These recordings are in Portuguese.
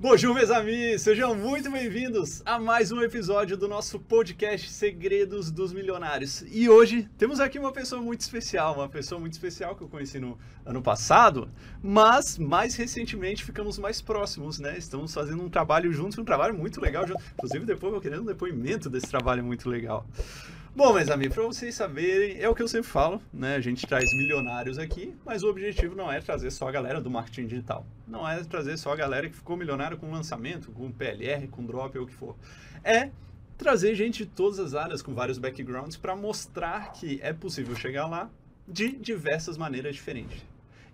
Bonjour, meus amigos! Sejam muito bem-vindos a mais um episódio do nosso podcast Segredos dos Milionários. E hoje temos aqui uma pessoa muito especial, uma pessoa muito especial que eu conheci no ano passado, mas mais recentemente ficamos mais próximos, né? Estamos fazendo um trabalho juntos, um trabalho muito legal. Inclusive, depois eu vou querer um depoimento desse trabalho muito legal. Bom, meus amigos, para vocês saberem, é o que eu sempre falo, né? A gente traz milionários aqui, mas o objetivo não é trazer só a galera do marketing digital. Não é trazer só a galera que ficou milionário com lançamento, com PLR, com drop ou o que for. É trazer gente de todas as áreas com vários backgrounds para mostrar que é possível chegar lá de diversas maneiras diferentes.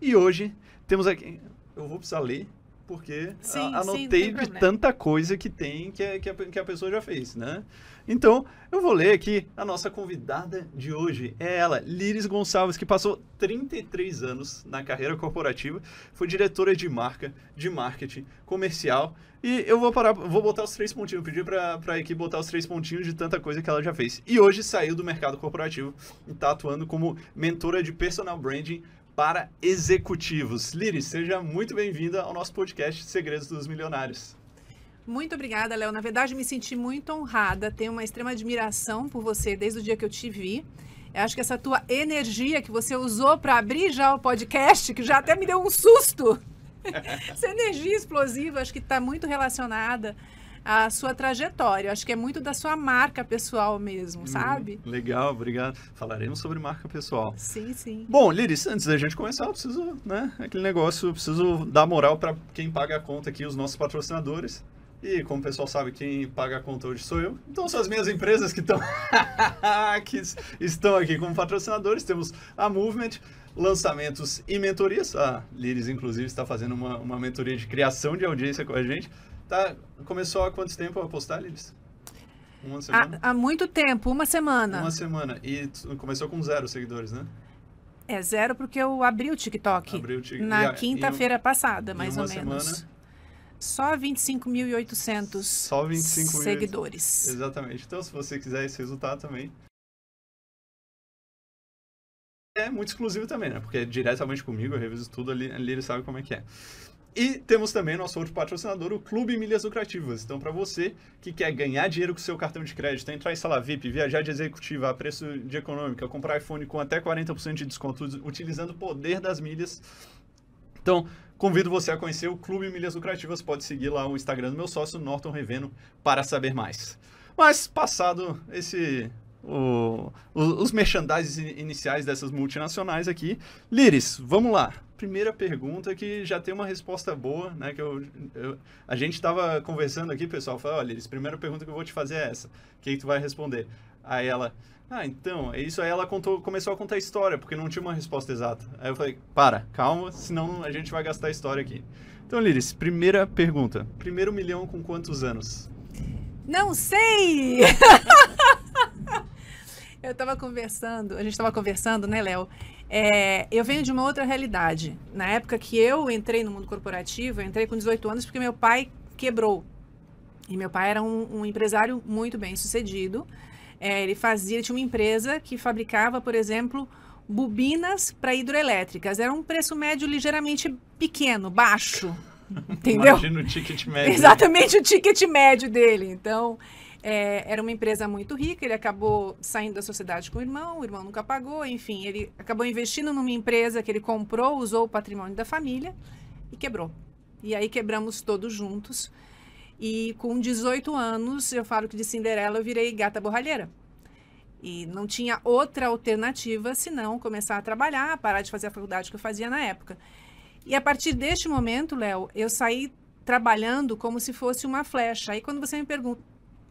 E hoje temos aqui, eu vou precisar ler porque sim, anotei sim, de tanta coisa que tem que a, que, a, que a pessoa já fez, né? Então, eu vou ler aqui a nossa convidada de hoje. É ela, Liris Gonçalves, que passou 33 anos na carreira corporativa, foi diretora de marca, de marketing, comercial. E eu vou parar, vou botar os três pontinhos, pedir para a equipe botar os três pontinhos de tanta coisa que ela já fez. E hoje saiu do mercado corporativo e está atuando como mentora de personal branding para executivos. Liris, seja muito bem-vinda ao nosso podcast Segredos dos Milionários. Muito obrigada, Léo. Na verdade, me senti muito honrada, tenho uma extrema admiração por você desde o dia que eu te vi. Eu acho que essa tua energia que você usou para abrir já o podcast, que já até me deu um susto. essa energia explosiva, acho que está muito relacionada a sua trajetória. Acho que é muito da sua marca pessoal mesmo, hum, sabe? Legal, obrigado. Falaremos sobre marca pessoal. Sim, sim. Bom, Liris, antes da gente começar, eu preciso, né, aquele negócio, eu preciso dar moral para quem paga a conta aqui, os nossos patrocinadores. E como o pessoal sabe, quem paga a conta hoje sou eu. Então são as minhas empresas que estão que estão aqui como patrocinadores. Temos a Movement, lançamentos e mentorias. A Liris, inclusive, está fazendo uma, uma mentoria de criação de audiência com a gente. Tá, começou há quanto tempo a postar, Liris? Uma semana? Há, há, muito tempo, uma semana. Uma semana. E começou com zero seguidores, né? É zero porque eu abri o TikTok. Abri o TikTok. Na quinta-feira passada, mais ou menos. Semana, só 25.800 Só 25 seguidores. Mil... Exatamente. Então, se você quiser esse resultado também. É muito exclusivo também, né? Porque é diretamente comigo, eu reviso tudo ali, ali ele sabe como é que é. E temos também nosso outro patrocinador, o Clube Milhas Lucrativas. Então, para você que quer ganhar dinheiro com seu cartão de crédito, entrar em sala VIP, viajar de executiva a preço de econômica, comprar iPhone com até 40% de desconto utilizando o poder das milhas. Então, Convido você a conhecer o Clube Milhas Lucrativas. Pode seguir lá o Instagram do meu sócio, Norton Reveno, para saber mais. Mas, passado esse o, os merchandises iniciais dessas multinacionais aqui. Liris, vamos lá. Primeira pergunta que já tem uma resposta boa, né? Que eu, eu a gente estava conversando aqui, pessoal. Falei, olha, Liris, primeira pergunta que eu vou te fazer é essa. O que, que tu vai responder? Aí ela, ah, então, é isso aí ela contou, começou a contar a história, porque não tinha uma resposta exata. Aí eu falei, para, calma, senão a gente vai gastar a história aqui. Então, Liris, primeira pergunta. Primeiro milhão com quantos anos? Não sei! eu estava conversando, a gente estava conversando, né, Léo? É, eu venho de uma outra realidade. Na época que eu entrei no mundo corporativo, eu entrei com 18 anos porque meu pai quebrou. E meu pai era um, um empresário muito bem sucedido. É, ele fazia, ele tinha uma empresa que fabricava, por exemplo, bobinas para hidroelétricas. Era um preço médio ligeiramente pequeno, baixo. Entendeu? Imagina o ticket médio. Exatamente o ticket médio dele. Então, é, era uma empresa muito rica, ele acabou saindo da sociedade com o irmão, o irmão nunca pagou, enfim, ele acabou investindo numa empresa que ele comprou, usou o patrimônio da família e quebrou. E aí quebramos todos juntos. E com 18 anos, eu falo que de Cinderela eu virei gata borralheira. E não tinha outra alternativa senão começar a trabalhar, parar de fazer a faculdade que eu fazia na época. E a partir deste momento, Léo, eu saí trabalhando como se fosse uma flecha. Aí quando você me pergunta,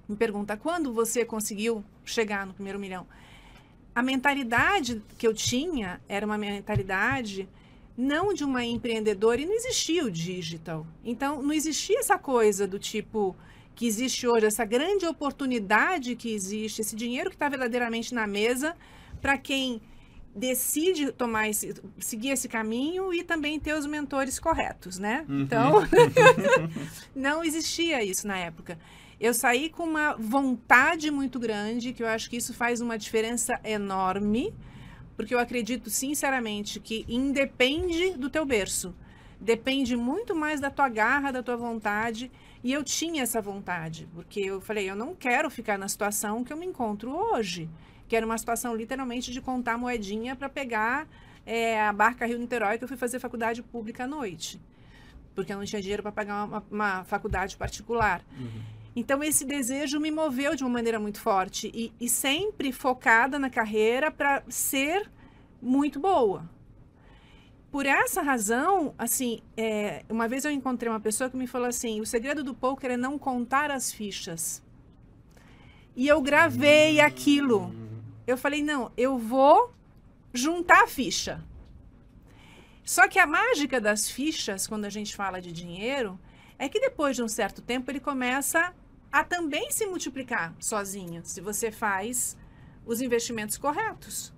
me pergunta quando você conseguiu chegar no primeiro milhão, a mentalidade que eu tinha era uma mentalidade não de uma empreendedora e não existia o digital. Então, não existia essa coisa do tipo que existe hoje, essa grande oportunidade que existe, esse dinheiro que está verdadeiramente na mesa para quem decide tomar esse, seguir esse caminho e também ter os mentores corretos, né? Uhum. Então, não existia isso na época. Eu saí com uma vontade muito grande, que eu acho que isso faz uma diferença enorme porque eu acredito sinceramente que independe do teu berço. depende muito mais da tua garra, da tua vontade. E eu tinha essa vontade, porque eu falei, eu não quero ficar na situação que eu me encontro hoje, que era uma situação literalmente de contar moedinha para pegar é, a barca Rio Niterói, que eu fui fazer faculdade pública à noite, porque eu não tinha dinheiro para pagar uma, uma, faculdade particular. Uhum. Então, esse desejo me moveu de uma maneira muito forte e, e sempre focada na carreira para ser muito boa por essa razão, assim, é, uma vez eu encontrei uma pessoa que me falou assim: o segredo do poker é não contar as fichas. E eu gravei aquilo. Eu falei: não, eu vou juntar a ficha. Só que a mágica das fichas, quando a gente fala de dinheiro, é que depois de um certo tempo ele começa a também se multiplicar sozinho, se você faz os investimentos corretos.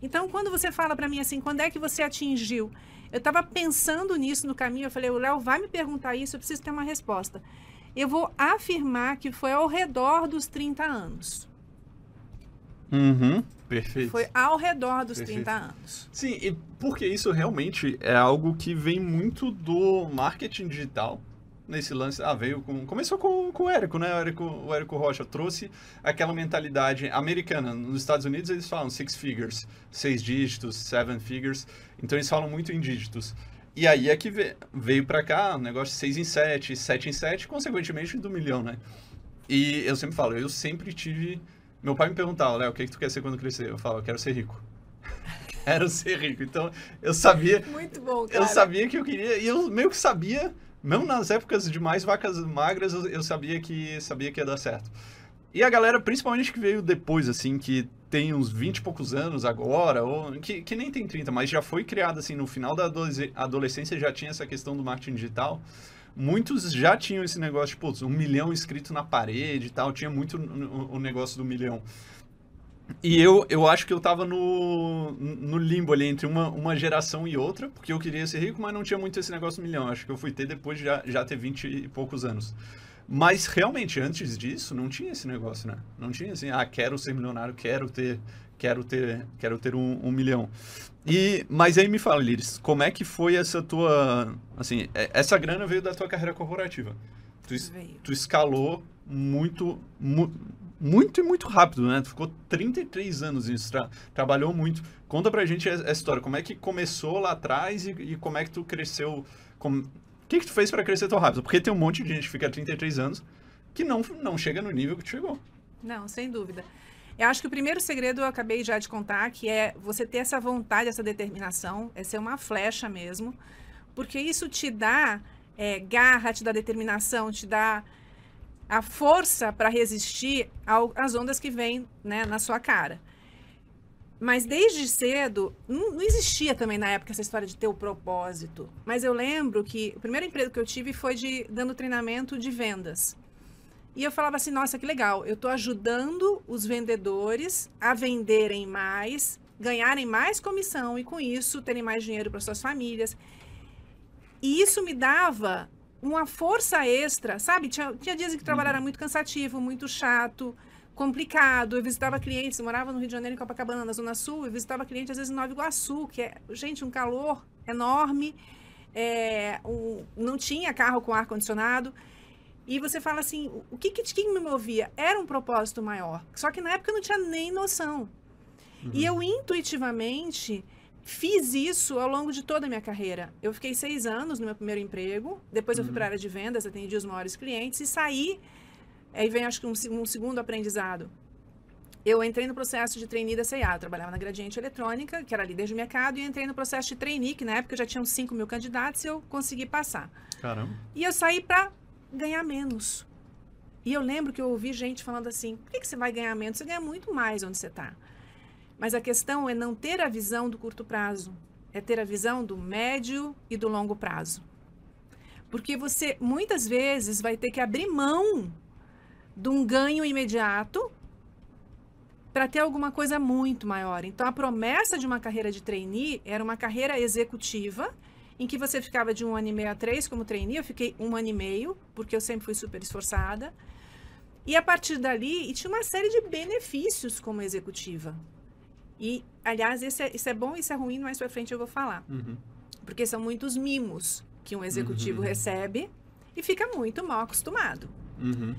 Então, quando você fala para mim assim, quando é que você atingiu? Eu estava pensando nisso no caminho, eu falei, o Léo vai me perguntar isso, eu preciso ter uma resposta. Eu vou afirmar que foi ao redor dos 30 anos. Uhum, perfeito. Foi ao redor dos perfeito. 30 anos. Sim, e porque isso realmente é algo que vem muito do marketing digital, nesse lance. Ah, veio com. Começou com, com o Érico, né? O Érico, o Érico Rocha trouxe aquela mentalidade americana. Nos Estados Unidos eles falam six figures, seis dígitos, seven figures. Então eles falam muito em dígitos. E aí é que veio para cá um negócio de 6 em 7, 7 em 7, consequentemente do milhão, né? E eu sempre falo, eu sempre tive. Meu pai me perguntava, Léo, o que, é que tu quer ser quando crescer? Eu falo, eu quero ser rico. quero ser rico. Então eu sabia. Muito bom, cara. Eu sabia que eu queria. E eu meio que sabia mesmo nas épocas de mais vacas magras, eu, sabia que sabia que ia dar certo. E a galera, principalmente que veio depois, assim, que tem uns 20 e poucos anos agora, ou que, que nem tem 30, mas já foi criado, assim, no final da adolescência já tinha essa questão do marketing digital. Muitos já tinham esse negócio, tipo, um milhão escrito na parede e tal, tinha muito o negócio do milhão. E eu, eu acho que eu tava no, no limbo ali entre uma, uma geração e outra, porque eu queria ser rico, mas não tinha muito esse negócio milhão. Acho que eu fui ter depois de já, já ter 20 e poucos anos. Mas realmente, antes disso, não tinha esse negócio, né? Não tinha assim, ah, quero ser milionário, quero ter, quero ter, quero ter um, um milhão. E, mas aí me fala, Liris, como é que foi essa tua, assim, é, essa grana veio da tua carreira corporativa. Tu, tu escalou muito, mu, muito e muito rápido, né? Tu ficou 33 anos nisso, tra trabalhou muito. Conta pra gente essa história, como é que começou lá atrás e, e como é que tu cresceu, como... o que que tu fez para crescer tão rápido? Porque tem um monte de gente que fica 33 anos que não, não chega no nível que tu chegou. Não, sem dúvida. Eu acho que o primeiro segredo eu acabei já de contar, que é você ter essa vontade, essa determinação, é ser uma flecha mesmo, porque isso te dá é, garra, te dá determinação, te dá a força para resistir às ondas que vêm né, na sua cara. Mas desde cedo, não, não, existia também na época essa história de ter o propósito. Mas eu lembro que o primeiro emprego que eu tive foi de dando treinamento de vendas. E eu falava assim, nossa, que legal, eu estou ajudando os vendedores a venderem mais, ganharem mais comissão e com isso terem mais dinheiro para suas famílias. E isso me dava uma força extra, sabe? Tinha, tinha dias em que trabalhar era uhum. muito cansativo, muito chato, complicado. Eu visitava clientes, eu morava no Rio de Janeiro, em Copacabana, na Zona Sul, eu visitava clientes às vezes em Nova Iguaçu, que é, gente, um calor enorme, é, um, não tinha carro com ar-condicionado. E você fala assim, o que, que, me movia? Era um propósito maior. Só que na época eu não tinha nem noção. Uhum. E eu intuitivamente Fiz isso ao longo de toda a minha carreira. Eu fiquei seis anos no meu primeiro emprego, depois eu fui para a uhum. área de vendas, atendi os maiores clientes e saí. Aí vem, acho que, um, um segundo aprendizado. Eu entrei no processo de trainee da CIA. Trabalhava na Gradiente Eletrônica, que era líder de mercado, e entrei no processo de trainee, que na época já tinham 5 mil candidatos e eu consegui passar. Caramba. E eu saí para ganhar menos. E eu lembro que eu ouvi gente falando assim: por que, que você vai ganhar menos? Você ganha muito mais onde você está. Mas a questão é não ter a visão do curto prazo, é ter a visão do médio e do longo prazo. Porque você muitas vezes vai ter que abrir mão de um ganho imediato para ter alguma coisa muito maior. Então a promessa de uma carreira de trainee era uma carreira executiva em que você ficava de um ano e meio a três como trainee. Eu fiquei um ano e meio porque eu sempre fui super esforçada. E a partir dali, e tinha uma série de benefícios como executiva. E, aliás, isso é, isso é bom e isso é ruim, mais pra frente eu vou falar. Uhum. Porque são muitos mimos que um executivo Uhum. recebe e fica muito mal acostumado. Uhum.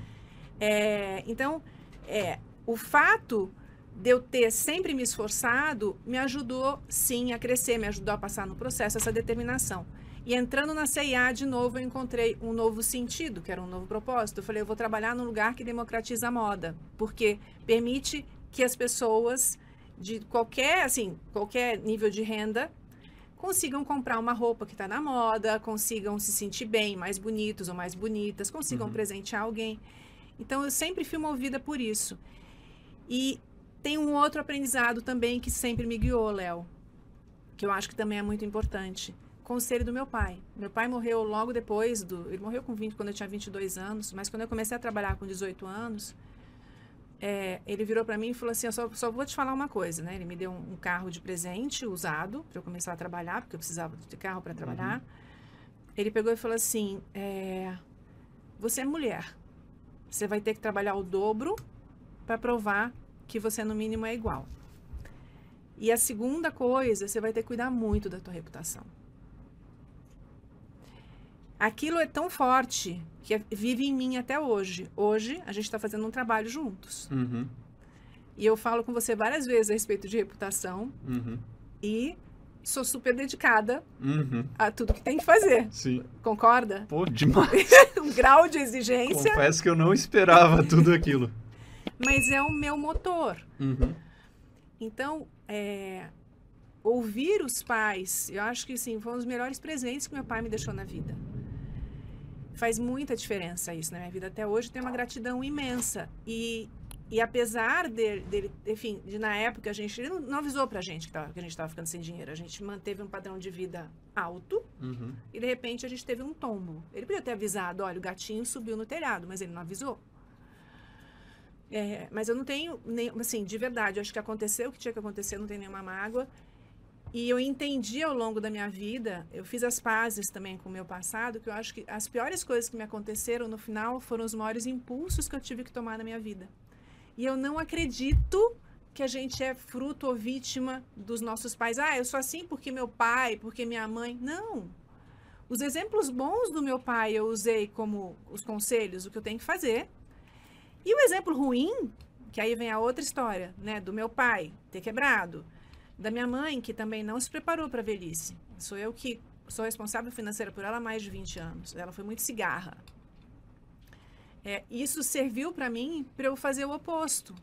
É, então, é, o fato de eu ter sempre me esforçado me ajudou, sim, a crescer, me ajudou a passar no processo, essa determinação. E entrando na CIA de novo, eu encontrei um novo sentido, que era um novo propósito. Eu falei, eu vou trabalhar num lugar que democratiza a moda, porque permite que as pessoas de qualquer, assim, qualquer nível de renda consigam comprar uma roupa que está na moda, consigam se sentir bem, mais bonitos ou mais bonitas, consigam Uhum. presentear alguém. Então, eu sempre fui movida por isso. E tem um outro aprendizado também que sempre me guiou, Léo, que eu acho que também é muito importante. Conselho do meu pai. Meu pai morreu logo depois do. Ele morreu com 20, quando eu tinha 22 anos, mas quando eu comecei a trabalhar com 18 anos, é, ele virou para mim e falou assim: Eu só, só vou te falar uma coisa, né? Ele me deu um, um carro de presente usado para eu começar a trabalhar, porque eu precisava de carro para trabalhar. Ele pegou e falou assim: é, Você é mulher. Você vai ter que trabalhar o dobro para provar que você, no mínimo, é igual. E a segunda coisa, você vai ter que cuidar muito da tua reputação. Aquilo é tão forte que vive em mim até hoje. Hoje, a gente está fazendo um trabalho juntos. Uhum. E eu falo com você várias vezes a respeito de reputação Uhum. e sou super dedicada Uhum. a tudo que tem que fazer. Sim. Concorda? Pô, demais. Um grau de exigência, Confesso que eu não esperava tudo aquilo. mas é o meu motor. Uhum. Então, é, ouvir os pais, eu acho que sim, foi um dos melhores presentes que meu pai me deixou na vida. Faz muita diferença isso na minha vida. Até hoje tenho uma gratidão imensa. E, e apesar dele, dele, enfim, de na época a gente, ele não, avisou pra gente que, tava, que a gente estava ficando sem dinheiro. A gente manteve um padrão de vida alto Uhum. e de repente a gente teve um tombo. Ele podia ter avisado, olha, o gatinho subiu no telhado, mas ele não avisou. É, mas eu não tenho, nem, assim, de verdade, acho que aconteceu o que tinha que acontecer, não tem nenhuma mágoa. E eu entendi ao longo da minha vida, eu fiz as pazes também com o meu passado, que eu acho que as piores coisas que me aconteceram no final foram os maiores impulsos que eu tive que tomar na minha vida. E eu não acredito que a gente é fruto ou vítima dos nossos pais. Ah, eu sou assim porque meu pai, porque minha mãe. Não. Os exemplos bons do meu pai eu usei como os conselhos, o que eu tenho que fazer. E o exemplo ruim, que aí vem a outra história, né, do meu pai ter quebrado, da minha mãe que também não se preparou para a velhice. Sou eu que sou responsável financeira por ela há mais de 20 anos. Ela foi muito cigarra. É, isso serviu para mim para eu fazer o oposto.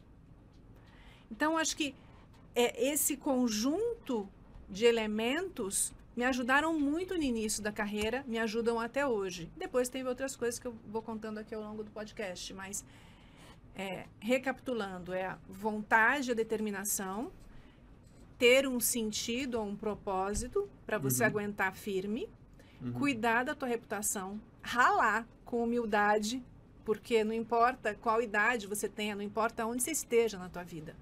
Então, acho que é, esse conjunto de elementos me ajudaram muito no início da carreira, me ajudam até hoje. Depois tem outras coisas que eu vou contando aqui ao longo do podcast, mas é, recapitulando, é a vontade, a determinação, ter um sentido ou um propósito para você Uhum. aguentar firme, Uhum. cuidar da tua reputação, ralar com humildade, porque não importa qual idade você tenha, não importa onde você esteja na tua vida.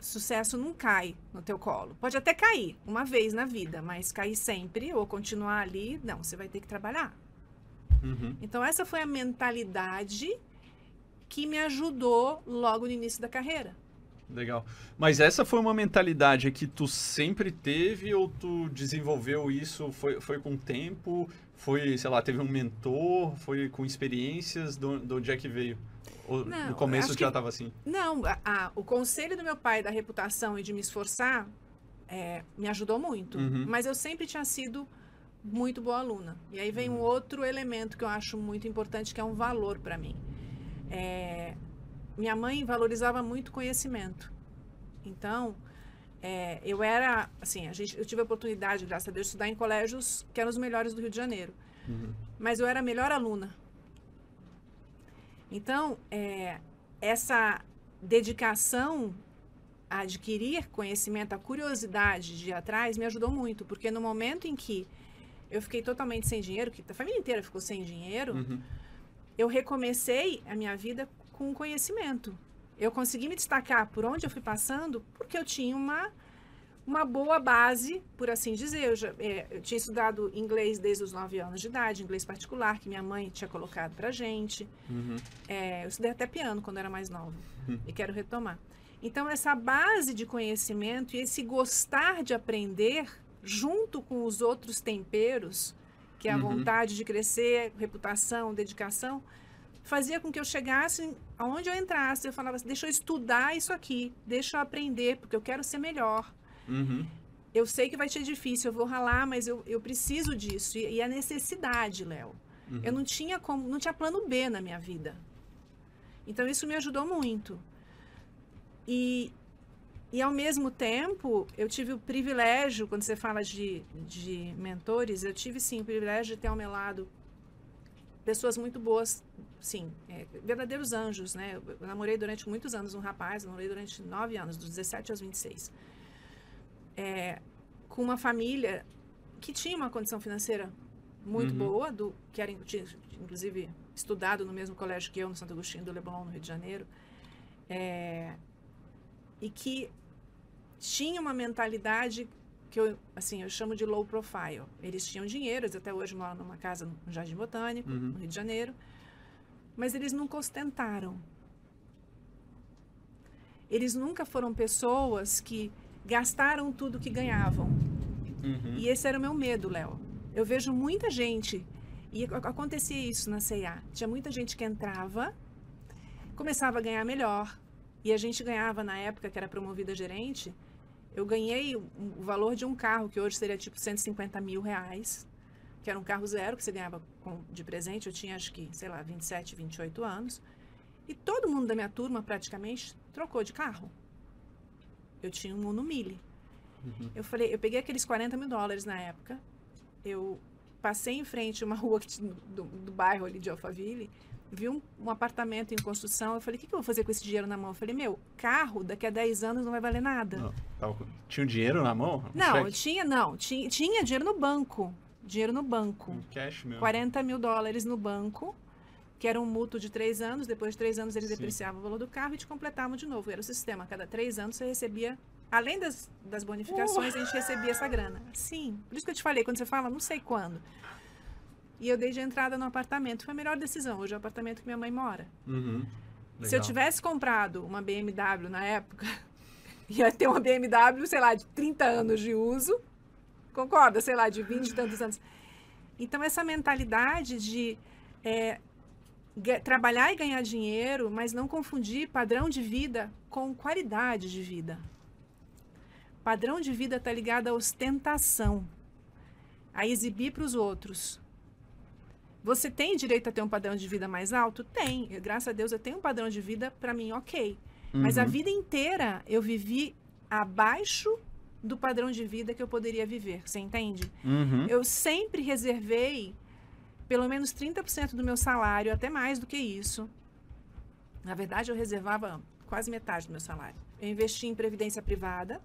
Sucesso não cai no teu colo. Pode até cair uma vez na vida, mas cair sempre ou continuar ali, não, você vai ter que trabalhar. Uhum. Então essa foi a mentalidade que me ajudou logo no início da carreira. Legal. Mas essa foi uma mentalidade que tu sempre teve ou tu desenvolveu isso? Foi, foi com o tempo? Foi, sei lá, teve um mentor? Foi com experiências? Do, do onde é que veio? Ou Não, no começo já estava assim? Não, a- a- o conselho do meu pai da reputação e de me esforçar é, me ajudou muito. Uhum. Mas eu sempre tinha sido muito boa aluna. E aí vem um outro elemento que eu acho muito importante, que é um valor para mim. É, minha mãe valorizava muito conhecimento. Então, é, eu era, assim, a gente, eu tive a oportunidade, graças a Deus, de estudar em colégios que eram os melhores do Rio de Janeiro. Uhum. Mas eu era a melhor aluna. Então, é, essa dedicação a adquirir conhecimento, a curiosidade de ir atrás, me ajudou muito, porque no momento em que eu fiquei totalmente sem dinheiro, que a família inteira ficou sem dinheiro, Uhum. eu recomecei a minha vida com conhecimento. Eu consegui me destacar por onde eu fui passando porque eu tinha uma, uma boa base, por assim dizer. Eu, já, é, eu tinha estudado inglês desde os 9 anos de idade, inglês particular, que minha mãe tinha colocado pra gente. Uhum. É, eu estudei até piano quando era mais nova Hum. e quero retomar. Então, essa base de conhecimento e esse gostar de aprender junto com os outros temperos, que é a Uhum. vontade de crescer, reputação, dedicação, fazia com que eu chegasse aonde eu entrasse, eu falava assim, deixa eu estudar isso aqui, deixa eu aprender, porque eu quero ser melhor. Uhum. Eu sei que vai ser difícil, eu vou ralar, mas eu, eu preciso disso. E, e a necessidade, Léo. Uhum. Eu não tinha como, não tinha plano B na minha vida. Então isso me ajudou muito. E, e ao mesmo tempo, eu tive o privilégio, quando você fala de, de mentores, eu tive sim o privilégio de ter ao meu lado pessoas muito boas, sim, é, verdadeiros anjos, né? Eu, namorei durante muitos anos um rapaz, namorei durante nove anos, dos 17 aos 26. É, com uma família que tinha uma condição financeira muito Uhum. boa, do, que era, tinha, inclusive, estudado no mesmo colégio que eu, no Santo Agostinho do Leblon, no Rio de Janeiro, é, e que tinha uma mentalidade que eu, assim, eu chamo de low profile. Eles tinham dinheiro, eles até hoje moram numa casa no Jardim Botânico, Uhum. no Rio de Janeiro, mas eles nunca ostentaram. Eles nunca foram pessoas que gastaram tudo que ganhavam. Uhum. E esse era o meu medo, Léo. Eu vejo muita gente, e ac- acontecia isso na CIA. Tinha muita gente que entrava, começava a ganhar melhor, e a gente ganhava na época que era promovida a gerente. Eu ganhei o, valor de um carro, que hoje seria tipo 150 mil reais, que era um carro zero que você ganhava com- de presente. Eu tinha acho que, sei lá, 27, 28 anos. E todo mundo da minha turma praticamente trocou de carro. Eu tinha um Uno Mille. Uhum. Eu falei, eu peguei aqueles 40 mil dólares na época, eu passei em frente a uma rua do, do bairro ali de Alphaville, vi um, um apartamento em construção, eu falei, o que, que eu vou fazer com esse dinheiro na mão? Eu falei, meu, carro daqui a 10 anos não vai valer nada. Não, tava Tinha um dinheiro na mão? Um Não, cheque? tinha, não, tinha, tinha dinheiro no banco, dinheiro no banco, Um cash mesmo. 40 mil dólares no banco, que era um mútuo de três anos, depois de três anos eles Sim. depreciavam o valor do carro e te completavam de novo. Era o sistema, cada três anos você recebia, além das, das bonificações, a gente recebia essa grana. Sim, por isso que eu te falei, quando você fala, não sei quando. E eu dei de entrada no apartamento, foi a melhor decisão, hoje é o apartamento que minha mãe mora. Uhum. Se eu tivesse comprado uma BMW na época, ia ter uma BMW, sei lá, de 30 anos de uso, concorda? Sei lá, de 20 e tantos anos. Então, essa mentalidade de é, trabalhar e ganhar dinheiro, mas não confundir padrão de vida com qualidade de vida. Padrão de vida está ligado à ostentação, a exibir para os outros. Você tem direito a ter um padrão de vida mais alto? Tem. Eu, graças a Deus eu tenho um padrão de vida para mim ok. Mas a Uhum. vida inteira eu vivi abaixo do padrão de vida que eu poderia viver. Você entende? Uhum. Eu sempre reservei pelo menos 30% do meu salário, até mais do que isso. Na verdade, eu reservava quase metade do meu salário. Eu investi em previdência privada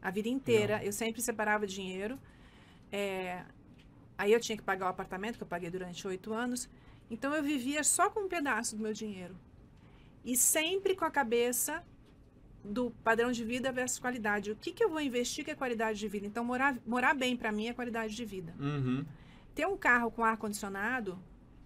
a vida inteira. Eu sempre separava dinheiro. É, aí eu tinha que pagar o apartamento, que eu paguei durante oito anos. Então eu vivia só com um pedaço do meu dinheiro. E sempre com a cabeça do padrão de vida versus qualidade. O que, que eu vou investir que é qualidade de vida? Então, morar, morar bem para mim é qualidade de vida. Uhum. Ter um carro com ar-condicionado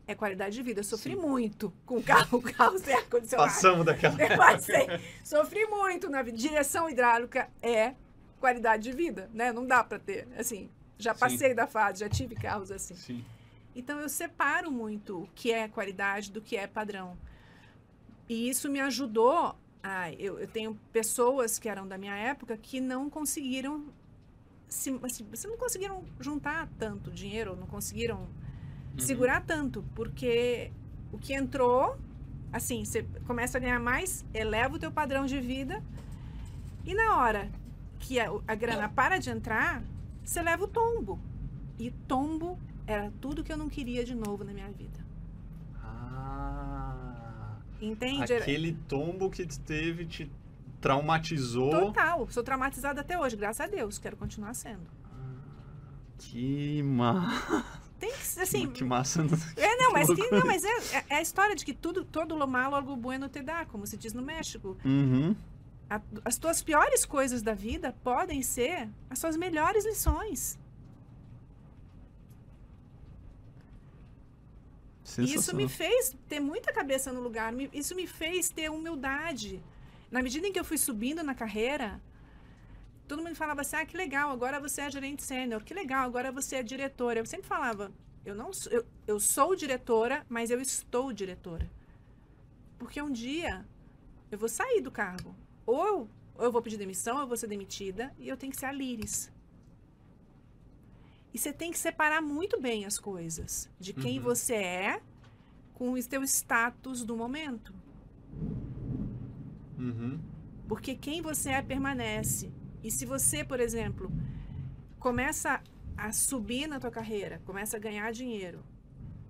é qualidade de vida. Eu sofri Sim. muito com carro, carro sem ar-condicionado. Passamos daquela. Eu passei, sofri muito na vida. Direção hidráulica é qualidade de vida, né? Não dá para ter, assim, já Sim. passei da fase, já tive carros assim. Sim. Então eu separo muito o que é qualidade do que é padrão. E isso me ajudou. A, eu, eu tenho pessoas que eram da minha época que não conseguiram se, assim, se não conseguiram juntar tanto dinheiro, não conseguiram Uhum. segurar tanto, porque o que entrou, assim, você começa a ganhar mais, eleva o teu padrão de vida, e na hora que a, a grana para de entrar, você leva o tombo. E tombo era tudo que eu não queria de novo na minha vida. Ah. Entende? Aquele tombo que te teve te traumatizou. Total. Sou traumatizada até hoje, graças a Deus. Quero continuar sendo. Que, ma... Tem que ser assim. que massa. É, não, mas, que, não, mas é, é- é a história de que tudo, todo lo malo, algo bueno te dá, como se diz no México. Uhum. A- as tuas piores coisas da vida podem ser as suas melhores lições. E isso me fez ter muita cabeça no lugar, me- isso me fez ter humildade. Na medida em que eu fui subindo na carreira, todo mundo falava assim: ah, que legal, agora você é gerente sênior, que legal, agora você é diretora. Eu sempre falava: eu não sou, eu, eu sou diretora, mas eu estou diretora. Porque um dia eu vou sair do cargo. Ou eu, ou eu vou pedir demissão, ou eu vou ser demitida, e eu tenho que ser a Liris. E você tem que separar muito bem as coisas de quem Uhum. você é com o seu status do momento. Uhum. Porque quem você é permanece. E se você, por exemplo, começa a subir na tua carreira, começa a ganhar dinheiro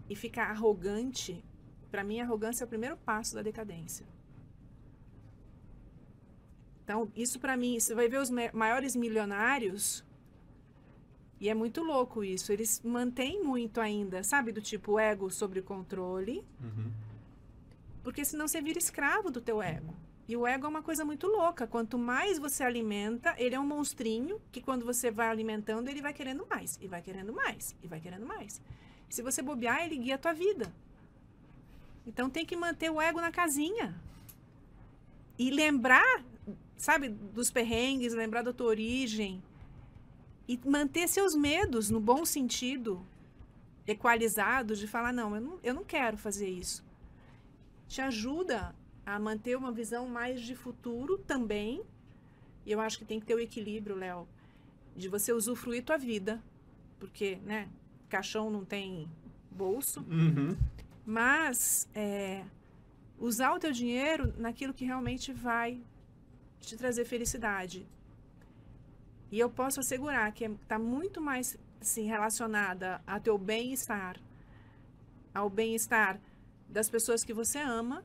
e ficar arrogante, para mim, a arrogância é o primeiro passo da decadência. Então, isso para mim, você vai ver os ma- maiores milionários, e é muito louco isso, eles mantêm muito ainda, sabe, do tipo ego sobre controle, Uhum. porque senão você vira escravo do teu ego. E o ego é uma coisa muito louca. Quanto mais você alimenta, ele é um monstrinho que quando você vai alimentando, ele vai querendo mais, e vai querendo mais, e vai querendo mais. Se você bobear, ele guia a tua vida. Então tem que manter o ego na casinha. E lembrar, sabe, dos perrengues, lembrar da tua origem. E manter seus medos, no bom sentido, equalizados, de falar, não, eu não, eu não quero fazer isso te ajuda a manter uma visão mais de futuro também. E eu acho que tem que ter o equilíbrio, Léo, de você usufruir tua vida, porque, né, caixão não tem bolso, Uhum. mas é, usar o teu dinheiro naquilo que realmente vai te trazer felicidade. E eu posso assegurar que está muito mais assim, relacionada ao teu bem-estar, ao bem-estar das pessoas que você ama,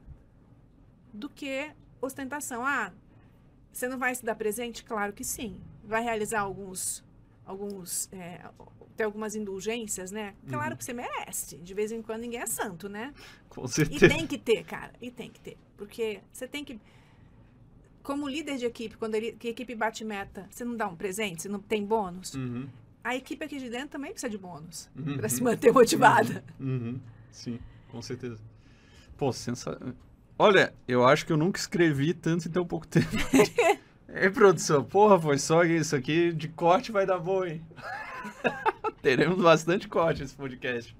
do que ostentação. Ah, você não vai se dar presente? Claro que sim. Vai realizar alguns, alguns, é, ter algumas indulgências, né? Claro Uhum. que você merece. De vez em quando ninguém é santo, né? Com E certeza. tem que ter, cara. E tem que ter. Porque você tem que. Como líder de equipe, quando ele- a equipe bate meta, você não dá um presente, você não tem bônus. Uhum. A equipe aqui de dentro também precisa de bônus. Uhum. Pra se manter motivada. Uhum. Sim, com certeza. Pô, sensacional. Olha, eu acho que eu nunca escrevi tanto em tão pouco tempo. Ei, produção, porra, foi só isso aqui de corte vai dar bom, hein? Teremos bastante corte nesse podcast.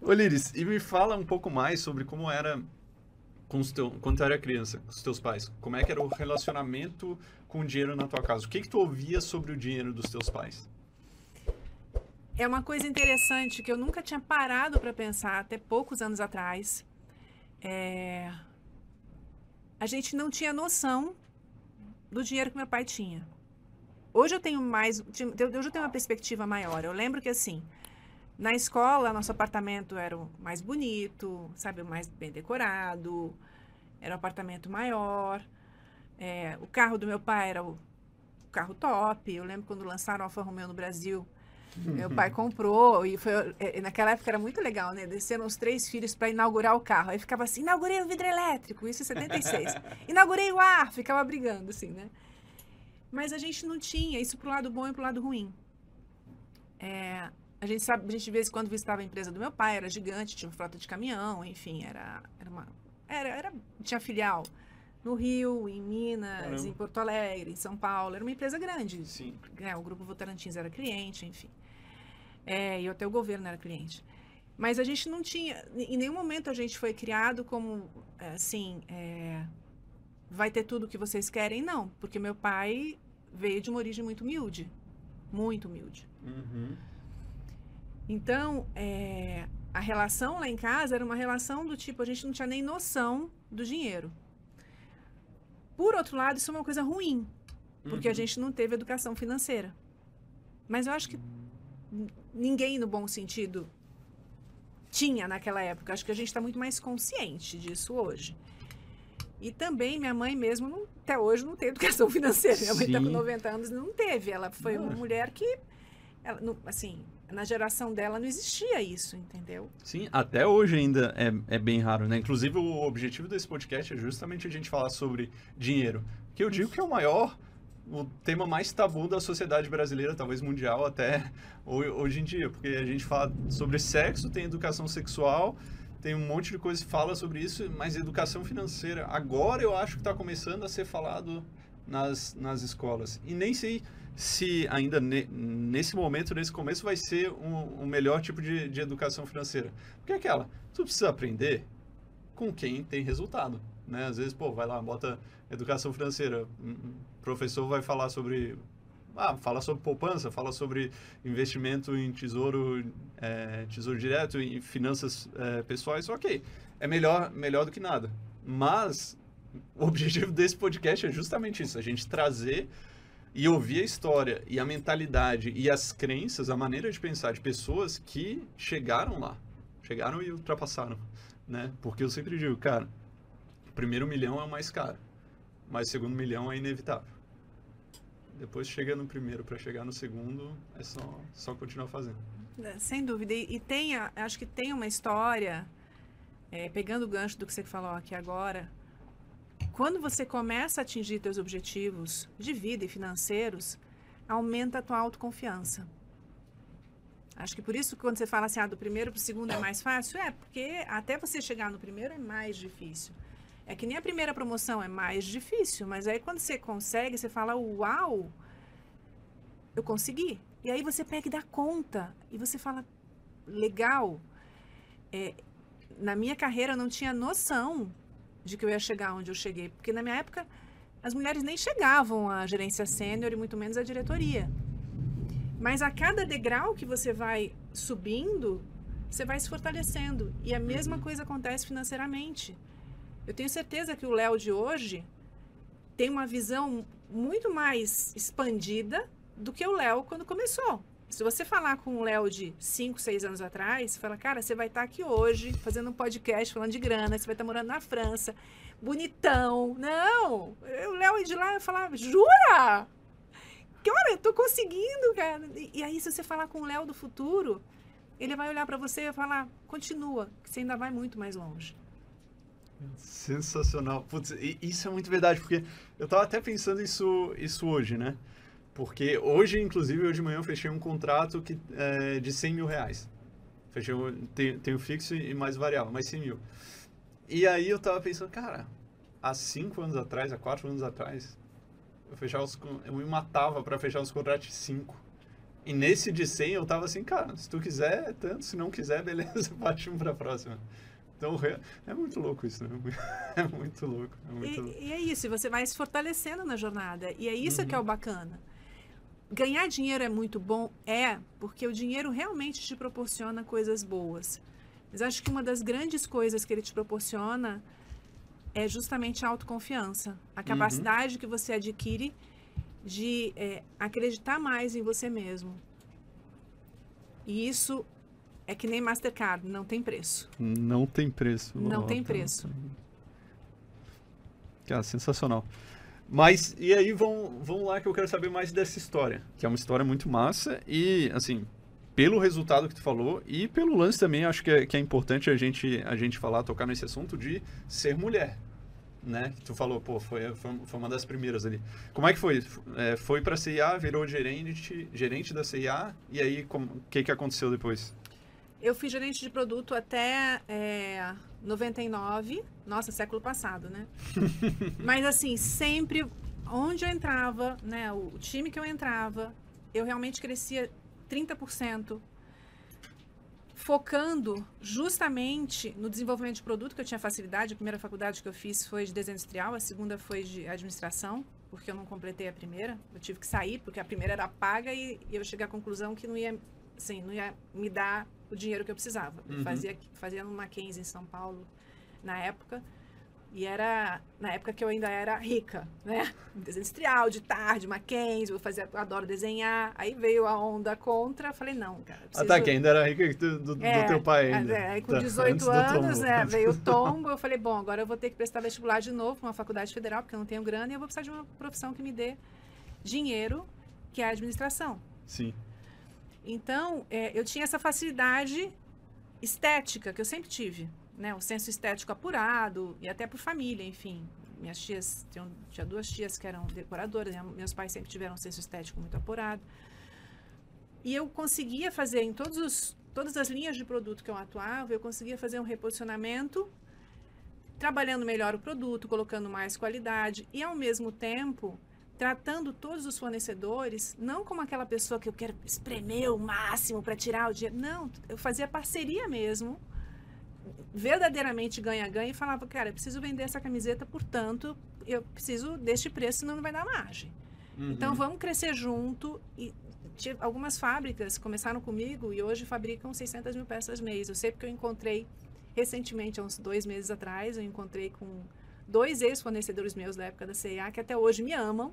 Ô, Liris, e me fala um pouco mais sobre como era com os quando tu era criança, com os teus pais. Como é que era o relacionamento com o dinheiro na tua casa? O que que tu ouvia sobre o dinheiro dos teus pais? É uma coisa interessante que eu nunca tinha parado para pensar até poucos anos atrás. É, A gente não tinha noção do dinheiro que meu pai tinha. Hoje eu tenho mais, hoje eu tenho uma perspectiva maior. Eu lembro que assim, na escola nosso apartamento era o mais bonito, sabe, o mais bem decorado, era um apartamento maior. É, o carro do meu pai era o carro top. Eu lembro quando lançaram o Alfa Romeo no Brasil. Meu pai comprou e foi é, naquela época era muito legal, né? Desceram os três filhos para inaugurar o carro. Aí ficava assim: inaugurei o vidro elétrico, isso em 76. inaugurei o ar, ficava brigando assim, né? Mas a gente não tinha isso pro lado bom e pro lado ruim. É, a gente sabe, a gente de vez em quando visitava a empresa do meu pai, era gigante, tinha uma frota de caminhão, enfim, era era uma era, era tinha filial no Rio, em Minas, Caramba. em Porto Alegre, em São Paulo, era uma empresa grande Sim. né, o grupo Votarantins era cliente, enfim. É, e até o governo era cliente. Mas a gente não tinha, em nenhum momento a gente foi criado como, é, assim, é, vai ter tudo o que vocês querem, não. Porque meu pai veio de uma origem muito humilde, muito humilde. Uhum. Então, é, a relação lá em casa era uma relação do tipo, a gente não tinha nem noção do dinheiro. Por outro lado, isso é uma coisa ruim, porque a Uhum. gente não teve educação financeira. Mas eu acho que ninguém, no bom sentido, tinha naquela época. Acho que a gente está muito mais consciente disso hoje. E também minha mãe mesmo, não- até hoje, não tem educação financeira. Minha mãe está com Sim. 90 anos e não teve. Ela foi uma mulher que, ela, não- assim, na geração dela não existia isso, entendeu? Sim, até hoje ainda é, é bem raro, né? Inclusive, o objetivo desse podcast é justamente a gente falar sobre dinheiro. Que eu digo que é o maior, o tema mais tabu da sociedade brasileira, talvez mundial até ho- hoje em dia. Porque a gente fala sobre sexo, tem educação sexual, tem um monte de coisa que fala sobre isso, mas educação financeira, agora eu acho que está começando a ser falado nas, nas escolas. E nem sei se ainda ne, nesse momento, nesse começo, vai ser um, um melhor tipo de, de educação financeira. Porque é aquela, tu precisa aprender com quem tem resultado. Né? Às vezes, pô, vai lá, bota educação financeira, o professor vai falar sobre ah, fala sobre poupança, fala sobre investimento em tesouro, é, tesouro direto, em finanças é, pessoais, ok. É melhor, melhor do que nada. Mas o objetivo desse podcast é justamente isso, a gente trazer e ouvir a história e a mentalidade e as crenças, a maneira de pensar de pessoas que chegaram lá, chegaram e ultrapassaram, né? Porque eu sempre digo, cara, o primeiro milhão é o mais caro, mas o segundo milhão é inevitável. Depois chega no primeiro para chegar no segundo, é só, só continuar fazendo. É, sem dúvida. E, e tem, acho que tem uma história, é, pegando o gancho do que você falou aqui agora, quando você começa a atingir seus objetivos de vida e financeiros, aumenta a tua autoconfiança. Acho que por isso que quando você fala assim, ah, do primeiro para o segundo é mais fácil, é porque até você chegar no primeiro é mais difícil. É que nem a primeira promoção é mais difícil, mas aí quando você consegue, você fala, uau, eu consegui. E aí você pega e dá conta. E você fala, legal. É, na minha carreira eu não tinha noção de que eu ia chegar onde eu cheguei. Porque na minha época, as mulheres nem chegavam à gerência sênior e muito menos à diretoria. Mas a cada degrau que você vai subindo, você vai se fortalecendo. E a mesma uhum. coisa acontece financeiramente. Eu tenho certeza que o Léo de hoje tem uma visão muito mais expandida do que o Léo quando começou. Se você falar com o Léo de 5, 6 anos atrás, fala, cara, você vai estar tá aqui hoje fazendo um podcast falando de grana, você vai estar tá morando na França, bonitão. Não! O Léo de lá eu falava, jura? Hora? Eu tô conseguindo, cara. E, e aí, se você falar com o Léo do futuro, ele vai olhar para você e vai falar, continua, que você ainda vai muito mais longe. Sensacional. Putz, isso é muito verdade, porque eu tava até pensando isso, isso hoje, né? Porque hoje, inclusive, hoje de manhã eu fechei um contrato que, é, de 100 mil reais. Fechei, tenho, tenho fixo e mais variável, mais 100 mil. E aí eu tava pensando, cara, há 5 anos atrás, há 4 anos atrás, eu, fechava os, eu me matava para fechar os contratos de 5. E nesse de 100 eu tava assim, cara, se tu quiser, é tanto, se não quiser, beleza, partimos pra próxima. Então, é muito louco isso, né? É muito louco. É muito e, louco. e, é isso, você vai se fortalecendo na jornada. E é isso uhum. que é o uhum. bacana. Ganhar dinheiro é muito bom? É, porque o dinheiro realmente te proporciona coisas boas. Mas acho que uma das grandes coisas que ele te proporciona é justamente a autoconfiança. A uhum. capacidade uhum. que você adquire de é, acreditar mais em você mesmo. E isso é que nem Mastercard, não tem preço. Não tem preço. Não tem preço. Cara, sensacional. Mas, e aí, vamos, vamos lá que eu quero saber mais dessa história. Que é uma história muito massa e, assim, pelo resultado que tu falou e pelo lance também, acho que é, que é importante a gente, a gente falar, tocar nesse assunto de ser mulher. Né? Que tu falou, pô, foi, foi, foi uma das primeiras ali. Como é que foi? É, foi pra CIA, virou gerente, gerente da CIA, e aí o que, que aconteceu depois? Eu fui gerente de produto até é, 99, nossa, século passado, né? Mas assim, sempre onde eu entrava, né, o time que eu entrava, eu realmente crescia 30%, focando justamente no desenvolvimento de produto, que eu tinha facilidade. A primeira faculdade que eu fiz foi de desenho industrial, a segunda foi de administração, porque eu não completei a primeira. Eu tive que sair, porque a primeira era paga e, e eu cheguei à conclusão que não ia, assim, não ia me dar o dinheiro que eu precisava. Uhum. fazia, fazia no Mackenzie em São Paulo na época. E era na época que eu ainda era rica, né? Desenho industrial, de tarde, Mackenzie, eu fazia, eu adoro desenhar. Aí veio a onda contra, falei, não, cara. Preciso... Ah, tá, que ainda era rica do, do, é, do teu pai ainda. É, aí com 18 tá, anos, né, veio o tombo, eu falei, bom, agora eu vou ter que prestar vestibular de novo para uma faculdade federal, porque eu não tenho grana, e eu vou precisar de uma profissão que me dê dinheiro, que é a administração. Sim. Então, é, eu tinha essa facilidade estética que eu sempre tive, né? O senso estético apurado e até por família, enfim. Minhas tias, tinha, tinha duas tias que eram decoradoras, meus pais sempre tiveram um senso estético muito apurado. E eu conseguia fazer em todos os, todas as linhas de produto que eu atuava, eu conseguia fazer um reposicionamento trabalhando melhor o produto, colocando mais qualidade e ao mesmo tempo tratando todos os fornecedores não como aquela pessoa que eu quero espremer o máximo para tirar o dinheiro. Não, eu fazia parceria mesmo, verdadeiramente ganha-ganha e falava, cara, eu preciso vender essa camiseta, portanto, eu preciso deste preço, senão não vai dar margem. Uhum. Então, vamos crescer junto. E algumas fábricas começaram comigo e hoje fabricam 600 mil peças mês. Eu sei porque eu encontrei recentemente, há uns dois meses atrás, eu encontrei com dois ex-fornecedores meus da época da CIA que até hoje me amam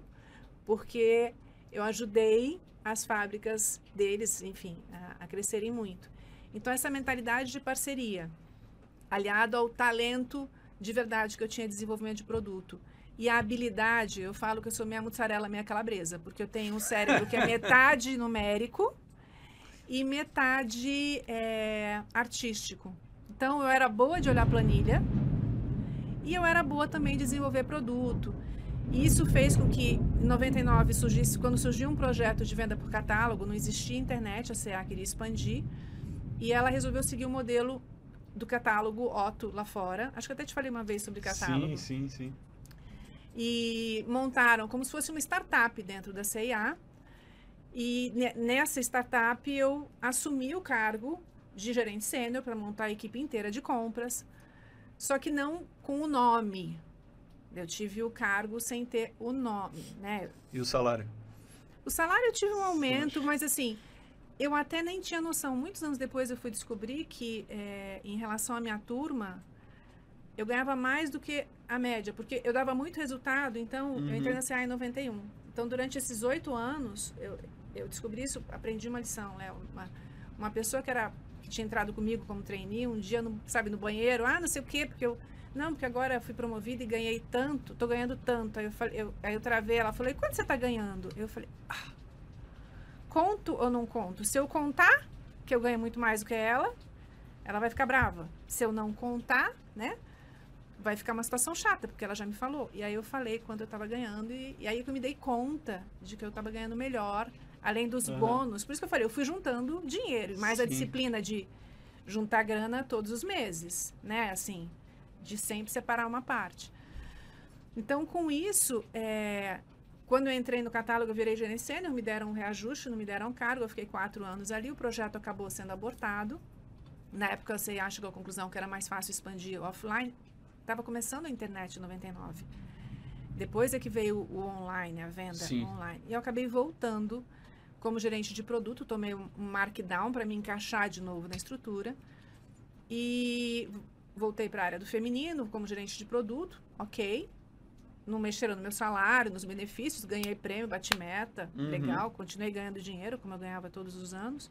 porque eu ajudei as fábricas deles, enfim, a, a crescerem muito. Então, essa mentalidade de parceria, aliado ao talento de verdade que eu tinha de desenvolvimento de produto, e a habilidade, eu falo que eu sou minha mussarela, minha calabresa, porque eu tenho um cérebro que é metade numérico e metade é, artístico. Então, eu era boa de olhar planilha e eu era boa também de desenvolver produto. E isso fez com que, em 99, surgisse, quando surgiu um projeto de venda por catálogo, não existia internet, a CA queria expandir, e ela resolveu seguir o modelo do catálogo Otto lá fora. Acho que até te falei uma vez sobre catálogo. Sim, sim, sim. E montaram como se fosse uma startup dentro da CIA. E nessa startup eu assumi o cargo de gerente sênior para montar a equipe inteira de compras, só que não com o nome eu tive o cargo sem ter o nome, né? E o salário? O salário eu tive um aumento, mas assim, eu até nem tinha noção. Muitos anos depois eu fui descobrir que, é, em relação à minha turma, eu ganhava mais do que a média, porque eu dava muito resultado, então uhum. eu entrei na CA em 91. Então, durante esses oito anos, eu, eu descobri isso, aprendi uma lição, Léo. Uma, uma pessoa que era que tinha entrado comigo como trainee, um dia, no, sabe, no banheiro, ah, não sei o quê, porque eu não, porque agora eu fui promovida e ganhei tanto, tô ganhando tanto. Aí eu, falei, eu, aí eu travei, ela falou, e quanto você tá ganhando? Eu falei, ah, conto ou não conto? Se eu contar que eu ganho muito mais do que ela, ela vai ficar brava. Se eu não contar, né? Vai ficar uma situação chata, porque ela já me falou. E aí eu falei quando eu tava ganhando, e, e aí eu me dei conta de que eu tava ganhando melhor, além dos uhum. bônus. Por isso que eu falei, eu fui juntando dinheiro, mais Sim. a disciplina de juntar grana todos os meses, né? Assim, de sempre separar uma parte. Então, com isso, é, quando eu entrei no catálogo, eu virei gerente sênior, me deram um reajuste, não me deram um cargo, eu fiquei quatro anos ali, o projeto acabou sendo abortado. Na época, eu sei, chegou à conclusão que era mais fácil expandir offline. Estava começando a internet em 99. Depois é que veio o online, a venda Sim. online. E eu acabei voltando como gerente de produto, tomei um markdown para me encaixar de novo na estrutura. E voltei para a área do feminino como gerente de produto, ok. Não mexeram no meu salário, nos benefícios, ganhei prêmio, bati meta, uhum. legal, continuei ganhando dinheiro, como eu ganhava todos os anos.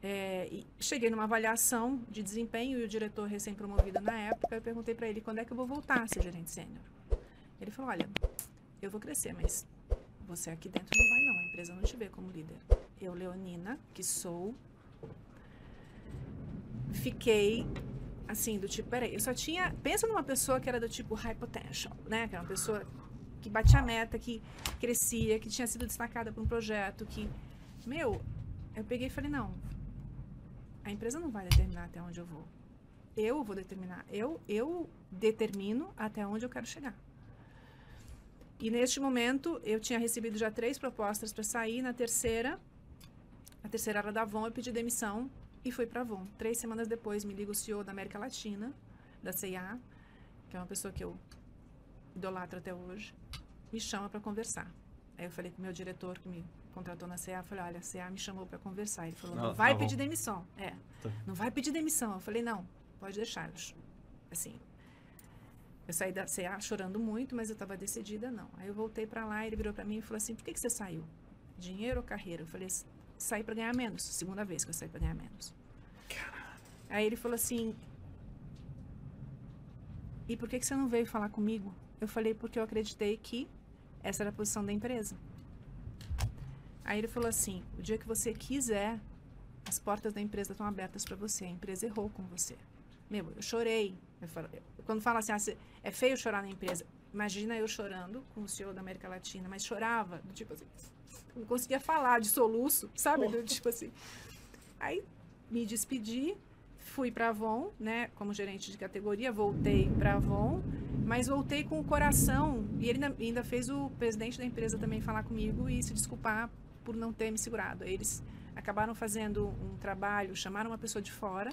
É, cheguei numa avaliação de desempenho e o diretor recém-promovido na época, eu perguntei para ele quando é que eu vou voltar a ser gerente sênior. Ele falou, olha, eu vou crescer, mas você aqui dentro não vai não, a empresa não te vê como líder. Eu, Leonina, que sou, fiquei assim, do tipo, peraí, eu só tinha. Pensa numa pessoa que era do tipo high potential, né? Que era uma pessoa que batia a meta, que crescia, que tinha sido destacada por um projeto, que. Meu, eu peguei e falei, não. A empresa não vai determinar até onde eu vou. Eu vou determinar. Eu, eu determino até onde eu quero chegar. E neste momento, eu tinha recebido já três propostas para sair. Na terceira, a terceira era da Avon, eu pedi demissão e fui para Avon. Três semanas depois, me liga o CEO da América Latina, da CIA, que é uma pessoa que eu idolatro até hoje, me chama para conversar. Aí eu falei com o meu diretor que me contratou na CA, falei, olha, a CA me chamou para conversar. Ele falou, não, não vai tá pedir demissão. É, tá. não vai pedir demissão. Eu falei, não, pode deixar. Assim, eu saí da CA chorando muito, mas eu estava decidida, não. Aí eu voltei para lá, ele virou para mim e falou assim, por que, que você saiu? Dinheiro ou carreira? Eu falei, sair para ganhar menos. Segunda vez que eu saí para ganhar menos. Caralho. Aí ele falou assim: E por que, que você não veio falar comigo? Eu falei: Porque eu acreditei que essa era a posição da empresa. Aí ele falou assim: O dia que você quiser, as portas da empresa estão abertas para você. A empresa errou com você. Meu, eu chorei. Eu falo, eu, quando fala assim, ah, é feio chorar na empresa. Imagina eu chorando com o CEO da América Latina, mas chorava, do tipo assim, não conseguia falar de soluço, sabe? Do, tipo assim. Aí me despedi, fui para Avon, né, como gerente de categoria, voltei para Avon, Mas voltei com o coração. E ele ainda, fez o presidente da empresa também falar comigo e se desculpar por não ter me segurado. Eles acabaram fazendo um trabalho, chamaram uma pessoa de fora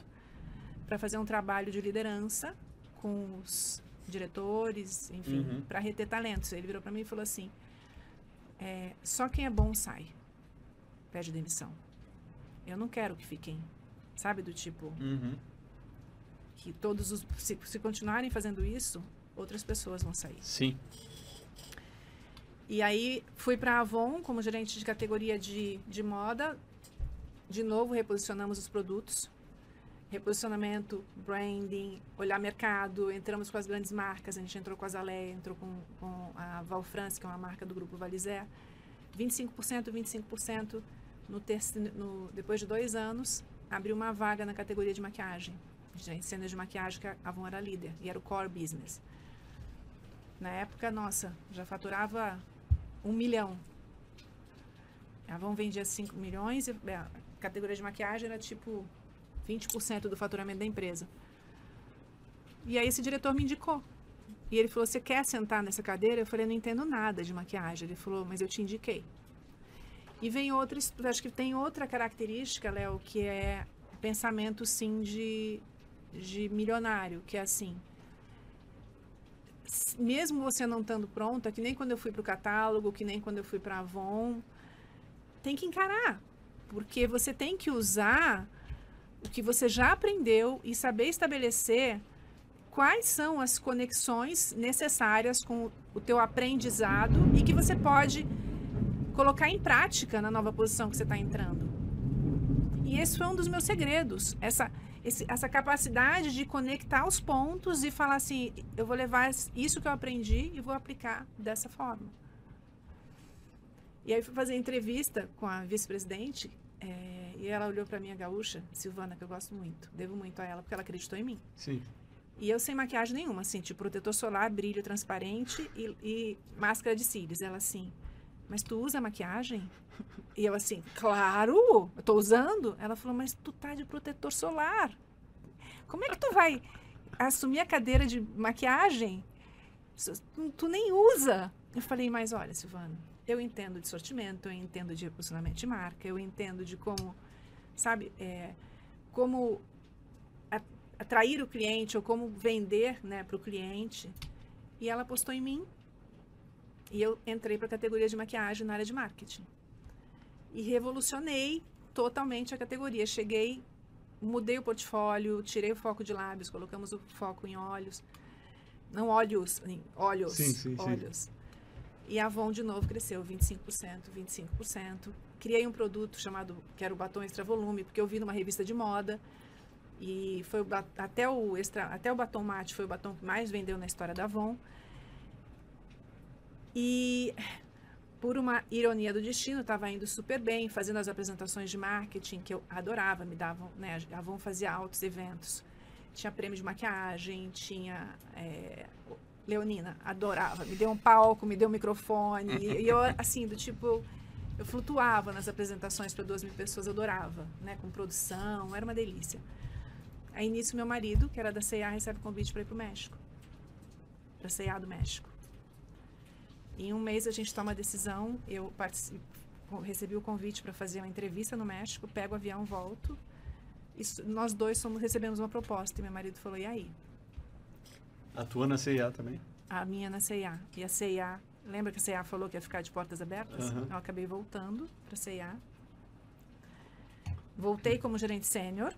para fazer um trabalho de liderança com os diretores, enfim, Uhum. para reter talentos. Ele virou para mim e falou assim: é, só quem é bom sai, pede demissão. Eu não quero que fiquem, sabe, do tipo Uhum. que todos os se, se continuarem fazendo isso, outras pessoas vão sair. Sim. E aí fui para a Avon como gerente de categoria de, de moda. De novo, reposicionamos os produtos. Reposicionamento, branding, olhar mercado. Entramos com as grandes marcas. A gente entrou com a Zaleia, entrou com, com a Val France, que é uma marca do grupo Valizé. 25%, 25%. No terce- no, depois de dois anos, abriu uma vaga na categoria de maquiagem. De cenas de maquiagem que a Avon era líder. E era o core business. Na época, nossa, já faturava um milhão. A Avon vendia 5 milhões é, a categoria de maquiagem era tipo 20% do faturamento da empresa. E aí esse diretor me indicou. E ele falou: Você quer sentar nessa cadeira? Eu falei: Não entendo nada de maquiagem. Ele falou: Mas eu te indiquei. E vem outras, acho que tem outra característica, Léo, que é pensamento sim de, de milionário, que é assim mesmo você não estando pronta, que nem quando eu fui para o catálogo, que nem quando eu fui para a Avon, tem que encarar. Porque você tem que usar o que você já aprendeu e saber estabelecer quais são as conexões necessárias com o teu aprendizado e que você pode colocar em prática na nova posição que você está entrando. E esse foi um dos meus segredos, essa esse- essa capacidade de conectar os pontos e falar assim, eu vou levar isso que eu aprendi e vou aplicar dessa forma. E aí fui fazer entrevista com a vice-presidente eh, e ela olhou para mim, a gaúcha, Silvana, que eu gosto muito, devo muito a ela porque ela acreditou em mim. Sim. E eu sem maquiagem nenhuma, assim, tipo protetor solar, brilho transparente e, e máscara de cílios. Ela assim, mas tu usa maquiagem? E eu assim, claro, eu tô usando. Ela falou, mas tu tá de protetor solar. Como é que tu vai assumir a cadeira de maquiagem? Tu nem usa. Eu falei, mas olha, Silvana, eu entendo de sortimento, eu entendo de posicionamento de marca, eu entendo de como, sabe, é, como atrair o cliente ou como vender né, para o cliente. E ela apostou em mim. E eu entrei para a categoria de maquiagem na área de marketing. E revolucionei totalmente a categoria. Cheguei, mudei o portfólio, tirei o foco de lábios, colocamos o foco em olhos. Não olhos, em olhos. Sim, sim, sim. olhos. E a Avon de novo cresceu 25%, 25%. Criei um produto chamado, que era o batom extra volume, porque eu vi numa revista de moda. E foi o até o extra, até o batom mate foi o batom que mais vendeu na história da Avon. E por uma ironia do destino, estava indo super bem, fazendo as apresentações de marketing que eu adorava, me davam, né, a Avon fazia altos eventos. Tinha prêmio de maquiagem, tinha é, Leonina, adorava, me deu um palco, me deu um microfone, e eu assim, do tipo, eu flutuava nas apresentações para duas mil pessoas, adorava, né, com produção, era uma delícia. Aí nisso meu marido, que era da C&A, recebe convite para ir para o México, para a C&A do México. Em um mês a gente toma a decisão, eu participo, recebi o convite para fazer uma entrevista no México, pego o avião, volto. Isso, nós dois somos, recebemos uma proposta e meu marido falou, e aí? Atua na CIA também? A minha na CIA. E a CIA, lembra que a CIA falou que ia ficar de portas abertas? Aham. Eu acabei voltando para a CIA. Voltei como gerente sênior,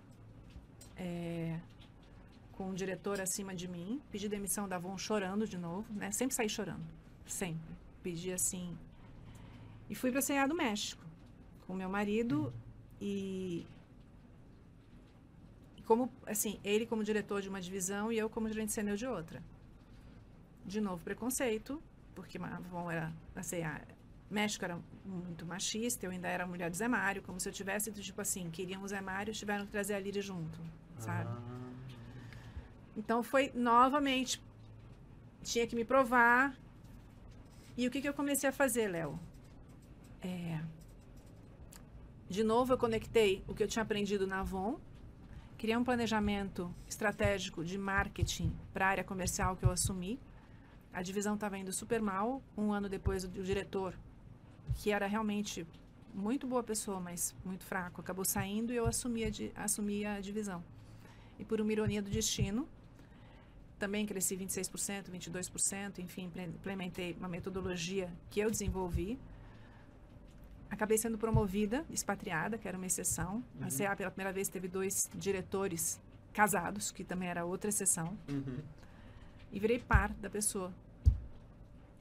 é, com um diretor acima de mim. Pedi demissão da Avon chorando de novo, né? Sempre saí chorando, sempre. Pedi assim. E fui para a CIA do México, com meu marido e e como assim ele como diretor de uma divisão e eu como gerente sênior de outra de novo preconceito porque a Avon era a CIA México era muito machista eu ainda era mulher do Zé Mário como se eu tivesse tipo assim queriam o Zé Mário tiveram que trazer a Líria junto sabe? Ah, então foi novamente tinha que me provar. E o que que eu comecei a fazer Léo? É, de novo eu conectei o que eu tinha aprendido na Avon criei um planejamento estratégico de marketing para a área comercial que eu assumi a divisão estava indo super mal. Um ano depois, o, o diretor, que era realmente muito boa pessoa, mas muito fraco, acabou saindo e eu assumi a, assumi a divisão. E por uma ironia do destino, também cresci 26%, 22%, enfim, implementei uma metodologia que eu desenvolvi. Acabei sendo promovida, expatriada, que era uma exceção. Uhum. A CA, pela primeira vez, teve dois diretores casados, que também era outra exceção. Uhum. E virei par da pessoa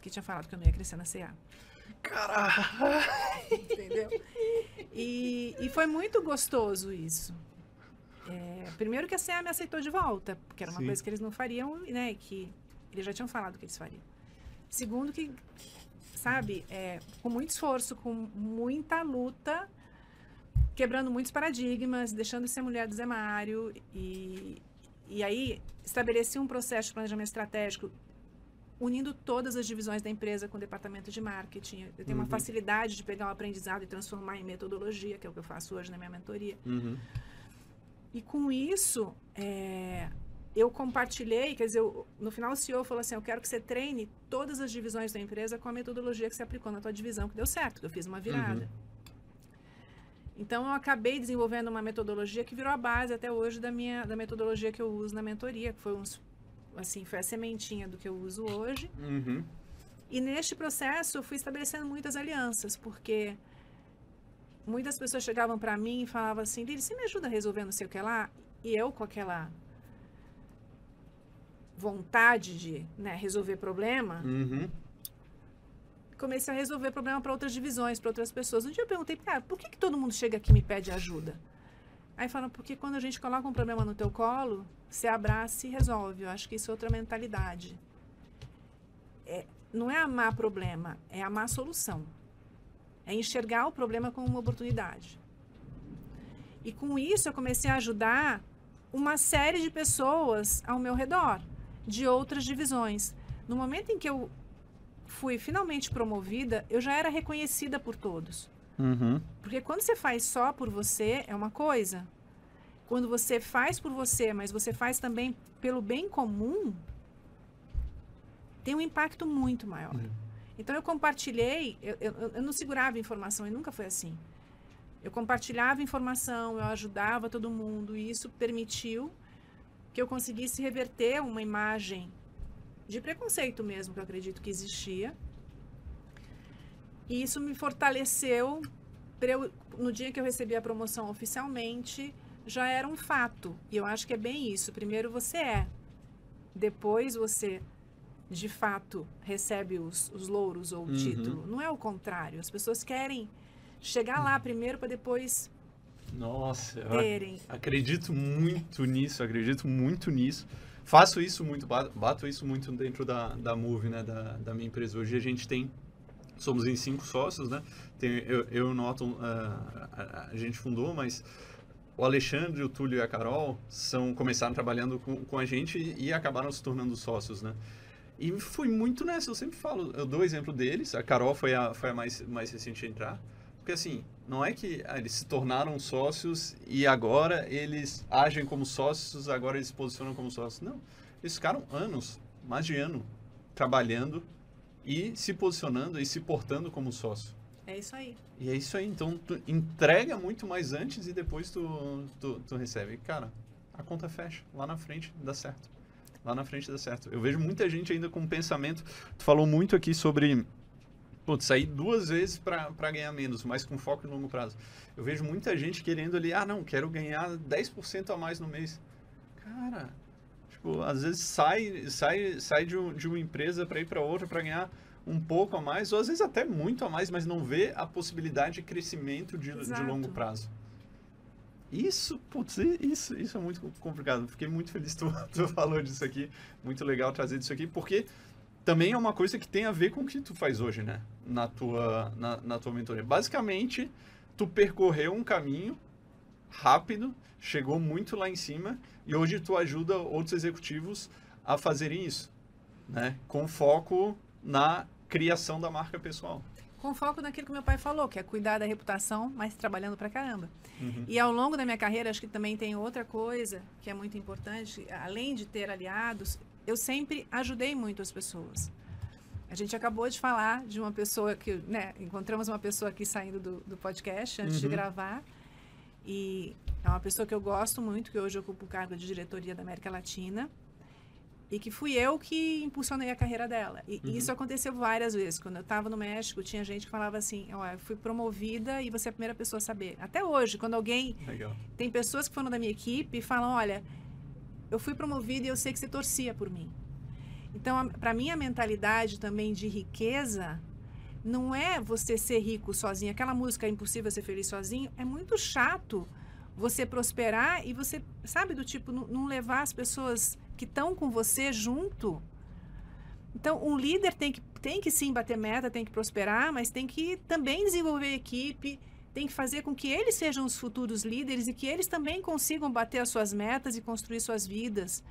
que tinha falado que eu não ia crescer na CA. Caralho! Entendeu? E, e foi muito gostoso isso. É, primeiro que a CA me aceitou de volta, porque era uma Sim. coisa que eles não fariam, né? Que eles já tinham falado que eles fariam. Segundo que, sabe, é, com muito esforço, com muita luta, quebrando muitos paradigmas, deixando de ser mulher do Zé Mário e, e aí estabeleci um processo de planejamento estratégico unindo todas as divisões da empresa com o departamento de marketing. Eu tenho uhum. uma facilidade de pegar o um aprendizado e transformar em metodologia, que é o que eu faço hoje na minha mentoria. Uhum. E com isso, é, eu compartilhei, quer dizer, eu, no final o CEO falou assim, eu quero que você treine todas as divisões da empresa com a metodologia que você aplicou na tua divisão, que deu certo, que eu fiz uma virada. Uhum. Então, eu acabei desenvolvendo uma metodologia que virou a base até hoje da minha da metodologia que eu uso na mentoria, que foi uns assim, foi a sementinha do que eu uso hoje. Uhum. E neste processo eu fui estabelecendo muitas alianças, porque muitas pessoas chegavam para mim e falavam assim, Lili, você me ajuda a resolver não sei o que lá? E eu com aquela vontade de né, resolver problema, uhum. comecei a resolver problema para outras divisões, para outras pessoas. Um dia eu perguntei, cara, por que, que todo mundo chega aqui e me pede ajuda? Aí falam, porque quando a gente coloca um problema no teu colo, você abraça e resolve. Eu acho que isso é outra mentalidade. É, não é amar problema, é amar solução. É enxergar o problema como uma oportunidade. E com isso eu comecei a ajudar uma série de pessoas ao meu redor, de outras divisões. No momento em que eu fui finalmente promovida, eu já era reconhecida por todos. Uhum. Porque quando você faz só por você, é uma coisa. Quando você faz por você, mas você faz também pelo bem comum, tem um impacto muito maior. Uhum. Então eu compartilhei, eu, eu, eu, não segurava informação e nunca foi assim. Eu compartilhava informação, eu ajudava todo mundo e isso permitiu que eu conseguisse reverter uma imagem de preconceito mesmo que eu acredito que existia e isso me fortaleceu eu, no dia que eu recebi a promoção oficialmente, já era um fato. E eu acho que é bem isso. Primeiro você é, depois você de fato recebe os, os louros ou o uhum. título. Não é o contrário. As pessoas querem chegar lá primeiro para depois Nossa, terem. acredito muito nisso, acredito muito nisso. Faço isso muito, bato isso muito dentro da, da Move, né, da, da minha empresa. Hoje a gente tem somos em cinco sócios, né? Tem, eu, eu o Norton, uh, a, a, gente fundou, mas o Alexandre, o Túlio e a Carol são, começaram trabalhando com, com a gente e, e acabaram se tornando sócios, né? E foi muito nessa, eu sempre falo, eu dou exemplo deles, a Carol foi a, foi a mais, mais recente a entrar, porque assim, não é que ah, eles se tornaram sócios e agora eles agem como sócios, agora eles se posicionam como sócios. Não, eles ficaram anos, mais de ano, trabalhando e se posicionando e se portando como sócio. É isso aí. E é isso aí. Então, tu entrega muito mais antes e depois tu, tu, tu recebe. Cara, a conta fecha. Lá na frente dá certo. Lá na frente dá certo. Eu vejo muita gente ainda com pensamento. Tu falou muito aqui sobre putz, sair duas vezes para ganhar menos, mas com foco em longo prazo. Eu vejo muita gente querendo ali, ah, não, quero ganhar 10% a mais no mês. Cara, Tipo, às vezes sai, sai, sai de, um, de uma empresa para ir para outra para ganhar um pouco a mais, ou às vezes até muito a mais, mas não vê a possibilidade de crescimento de, de longo prazo. Isso, putz, isso, isso é muito complicado. Fiquei muito feliz que tu, tu falou disso aqui. Muito legal trazer isso aqui, porque também é uma coisa que tem a ver com o que tu faz hoje, né? Na tua, na, na tua mentoria. Basicamente, tu percorreu um caminho rápido, chegou muito lá em cima e hoje tu ajuda outros executivos a fazerem isso, né? Com foco na criação da marca pessoal. Com foco naquilo que meu pai falou, que é cuidar da reputação, mas trabalhando pra caramba. Uhum. E ao longo da minha carreira, acho que também tem outra coisa que é muito importante, além de ter aliados, eu sempre ajudei muito as pessoas. A gente acabou de falar de uma pessoa que, né, encontramos uma pessoa aqui saindo do, do podcast antes Uhum. de gravar. E é uma pessoa que eu gosto muito, que hoje ocupa o cargo de diretoria da América Latina. E que fui eu que impulsionei a carreira dela. E Uhum. isso aconteceu várias vezes. Quando eu estava no México, tinha gente que falava assim: Ó, eu fui promovida e você é a primeira pessoa a saber. Até hoje, quando alguém Legal. tem pessoas que foram da minha equipe e falam: olha, eu fui promovida e eu sei que você torcia por mim. Então, para mim, a mentalidade também de riqueza não é você ser rico sozinho. Aquela música é impossível ser feliz sozinho. É muito chato você prosperar e você, sabe, do tipo, não, não levar as pessoas que estão com você junto. Então, um líder tem que, tem que sim bater meta, tem que prosperar, mas tem que também desenvolver equipe, tem que fazer com que eles sejam os futuros líderes e que eles também consigam bater as suas metas e construir suas vidas.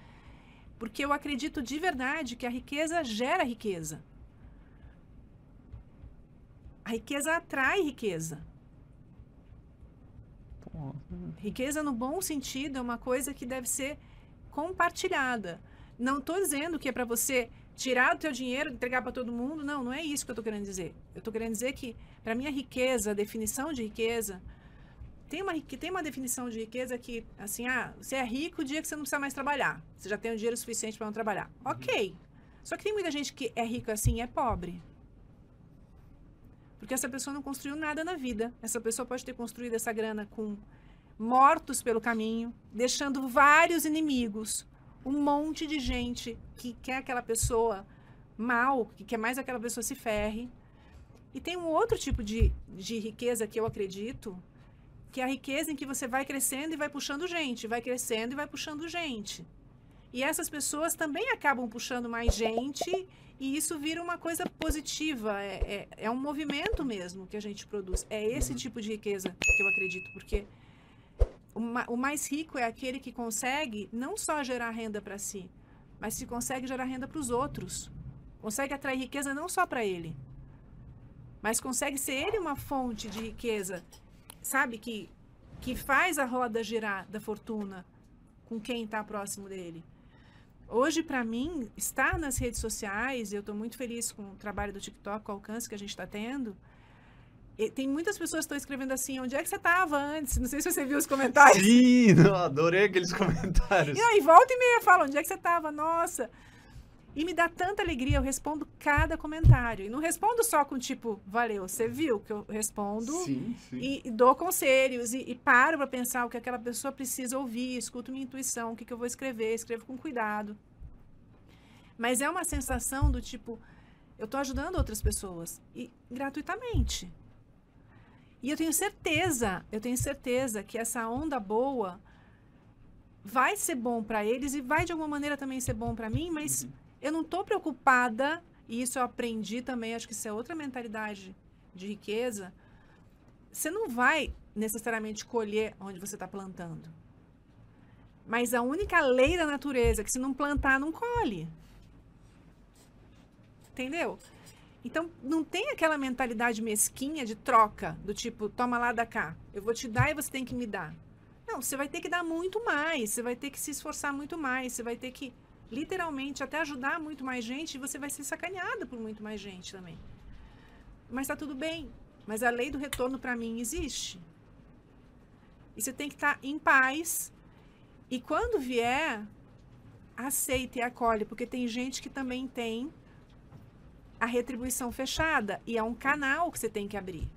Porque eu acredito de verdade que a riqueza gera riqueza. A riqueza atrai riqueza. Riqueza no bom sentido é uma coisa que deve ser compartilhada. Não estou dizendo que é para você tirar o teu dinheiro, entregar para todo mundo. Não, não é isso que eu estou querendo dizer. Eu estou querendo dizer que, para mim, a riqueza, a definição de riqueza, tem uma, tem uma definição de riqueza que, assim, ah, você é rico o dia que você não precisa mais trabalhar. Você já tem o dinheiro suficiente para não trabalhar. Ok. Só que tem muita gente que é rico assim e é pobre. Porque essa pessoa não construiu nada na vida. Essa pessoa pode ter construído essa grana com mortos pelo caminho, deixando vários inimigos, um monte de gente que quer aquela pessoa mal, que quer mais aquela pessoa se ferre. E tem um outro tipo de, de riqueza que eu acredito, que é a riqueza em que você vai crescendo e vai puxando gente, vai crescendo e vai puxando gente. E essas pessoas também acabam puxando mais gente e isso vira uma coisa positiva. É, é, é um movimento mesmo que a gente produz. É esse Uhum. tipo de riqueza que eu acredito, porque o, ma- o mais rico é aquele que consegue não só gerar renda para si, mas se consegue gerar renda para os outros. Consegue atrair riqueza não só para ele, mas consegue ser ele uma fonte de riqueza, sabe? Que, que faz a roda girar da fortuna com quem está próximo dele. Hoje, para mim, estar nas redes sociais, eu estou muito feliz com o trabalho do TikTok, com o alcance que a gente está tendo. E tem muitas pessoas que estão escrevendo assim, onde é que você estava antes? Não sei se você viu os comentários. Sim, não, adorei aqueles comentários. E aí, volta e meia, fala, onde é que você estava? Nossa. E me dá tanta alegria, eu respondo cada comentário. E não respondo só com tipo, valeu, você viu que eu respondo. Sim, sim. E, e dou conselhos e, e paro para pensar o que aquela pessoa precisa ouvir, escuto minha intuição, o que, que eu vou escrever, escrevo com cuidado. Mas é uma sensação do tipo, eu estou ajudando outras pessoas e gratuitamente. E eu tenho certeza, eu tenho certeza que essa onda boa vai ser bom para eles e vai de alguma maneira também ser bom para mim, mas Uhum. Eu não estou preocupada, e isso eu aprendi também, acho que isso é outra mentalidade de riqueza. Você não vai necessariamente colher onde você está plantando. Mas a única lei da natureza é que se não plantar, não colhe. Entendeu? Então, não tem aquela mentalidade mesquinha de troca, do tipo, toma lá, dá cá. Eu vou te dar e você tem que me dar. Não, você vai ter que dar muito mais, você vai ter que se esforçar muito mais, você vai ter que, literalmente, até ajudar muito mais gente você vai ser sacaneada por muito mais gente também. Mas tá tudo bem. Mas a lei do retorno, para mim, existe. E você tem que estar em paz. E quando vier, aceita e acolhe, porque tem gente que também tem a retribuição fechada e é um canal que você tem que abrir.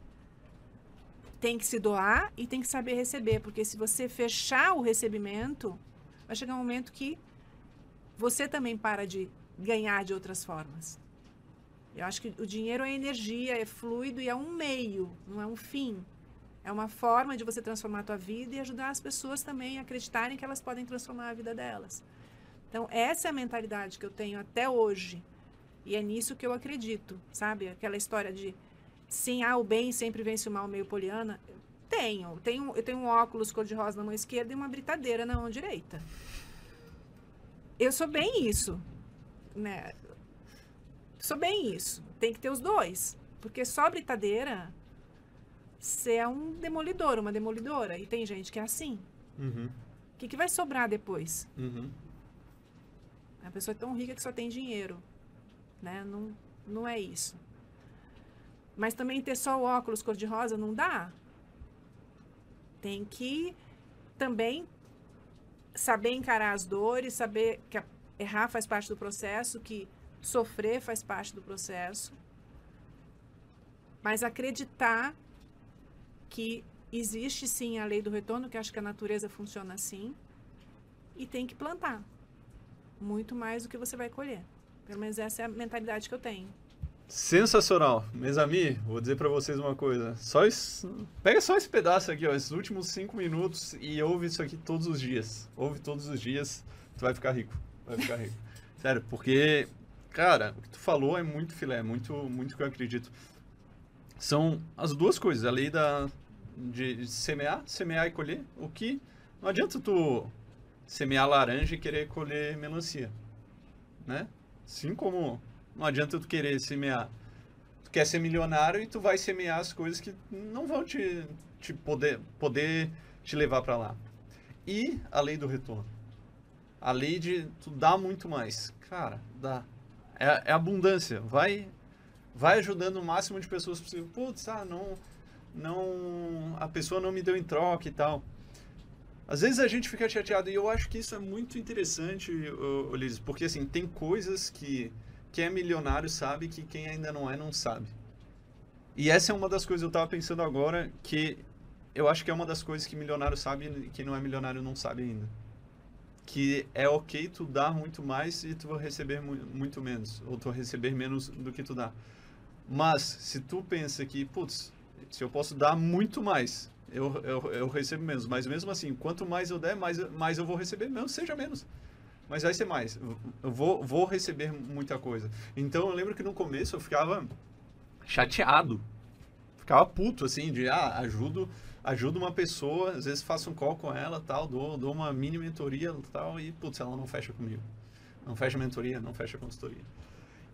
Tem que se doar e tem que saber receber, porque se você fechar o recebimento, vai chegar um momento que você também para de ganhar de outras formas. Eu acho que o dinheiro é energia, é fluido e é um meio, não é um fim. É uma forma de você transformar a tua vida e ajudar as pessoas também a acreditarem que elas podem transformar a vida delas. Então, essa é a mentalidade que eu tenho até hoje. E é nisso que eu acredito, sabe? Aquela história de sim, ah, o bem sempre vence o mal meio poliana. Tenho. Tenho, eu tenho um óculos cor-de-rosa na mão esquerda e uma britadeira na mão direita. Eu sou bem isso, né? Sou bem isso. Tem que ter os dois. Porque só britadeira, você é um demolidor, uma demolidora. E tem gente que é assim. Uhum, O que, que vai sobrar depois? uhum. A pessoa é tão rica que só tem dinheiro. Né? Não, não é isso. Mas também ter só o óculos cor-de-rosa não dá. Tem que também saber encarar as dores, saber que errar faz parte do processo, que sofrer faz parte do processo. Mas acreditar que existe sim a lei do retorno, que acho que a natureza funciona assim, e tem que plantar muito mais do que você vai colher. Pelo menos essa é a mentalidade que eu tenho. Sensacional. Mesami, vou dizer para vocês uma coisa. Só isso, pega só esse pedaço aqui, ó, esses últimos cinco minutos e ouve isso aqui todos os dias. Ouve todos os dias, tu vai ficar rico. Vai ficar rico. Sério, porque, cara, o que tu falou é muito filé, muito, muito que eu acredito. São as duas coisas, a lei da, de semear, semear e colher. O que não adianta tu semear laranja e querer colher melancia, né? Assim como não adianta tu querer semear. Tu quer ser milionário e tu vai semear as coisas que não vão te, te poder, poder te levar para lá. E a lei do retorno. A lei de tu dar muito mais. Cara, dá. É, é abundância. Vai vai ajudando o máximo de pessoas possível. Putz, ah, não, não, a pessoa não me deu em troca e tal. Às vezes a gente fica chateado e eu acho que isso é muito interessante, Ulisses, porque assim, tem coisas que quem é milionário sabe que quem ainda não é, não sabe. E essa é uma das coisas que eu tava pensando agora, que eu acho que é uma das coisas que milionário sabe e quem não é milionário não sabe ainda. Que é ok tu dar muito mais e tu receber mu muito menos, ou tu receber menos do que tu dá. Mas, se tu pensa que, putz, se eu posso dar muito mais, eu, eu, eu recebo menos. Mas mesmo assim, quanto mais eu der, mais, mais eu vou receber, menos seja menos mas vai ser mais. Eu vou, vou receber muita coisa. Então eu lembro que no começo eu ficava chateado. Ficava puto, assim, de, ah, ajudo, ajudo uma pessoa, às vezes faço um call com ela, tal, dou, dou uma mini mentoria, tal, e, putz, ela não fecha comigo. Não fecha mentoria, não fecha consultoria.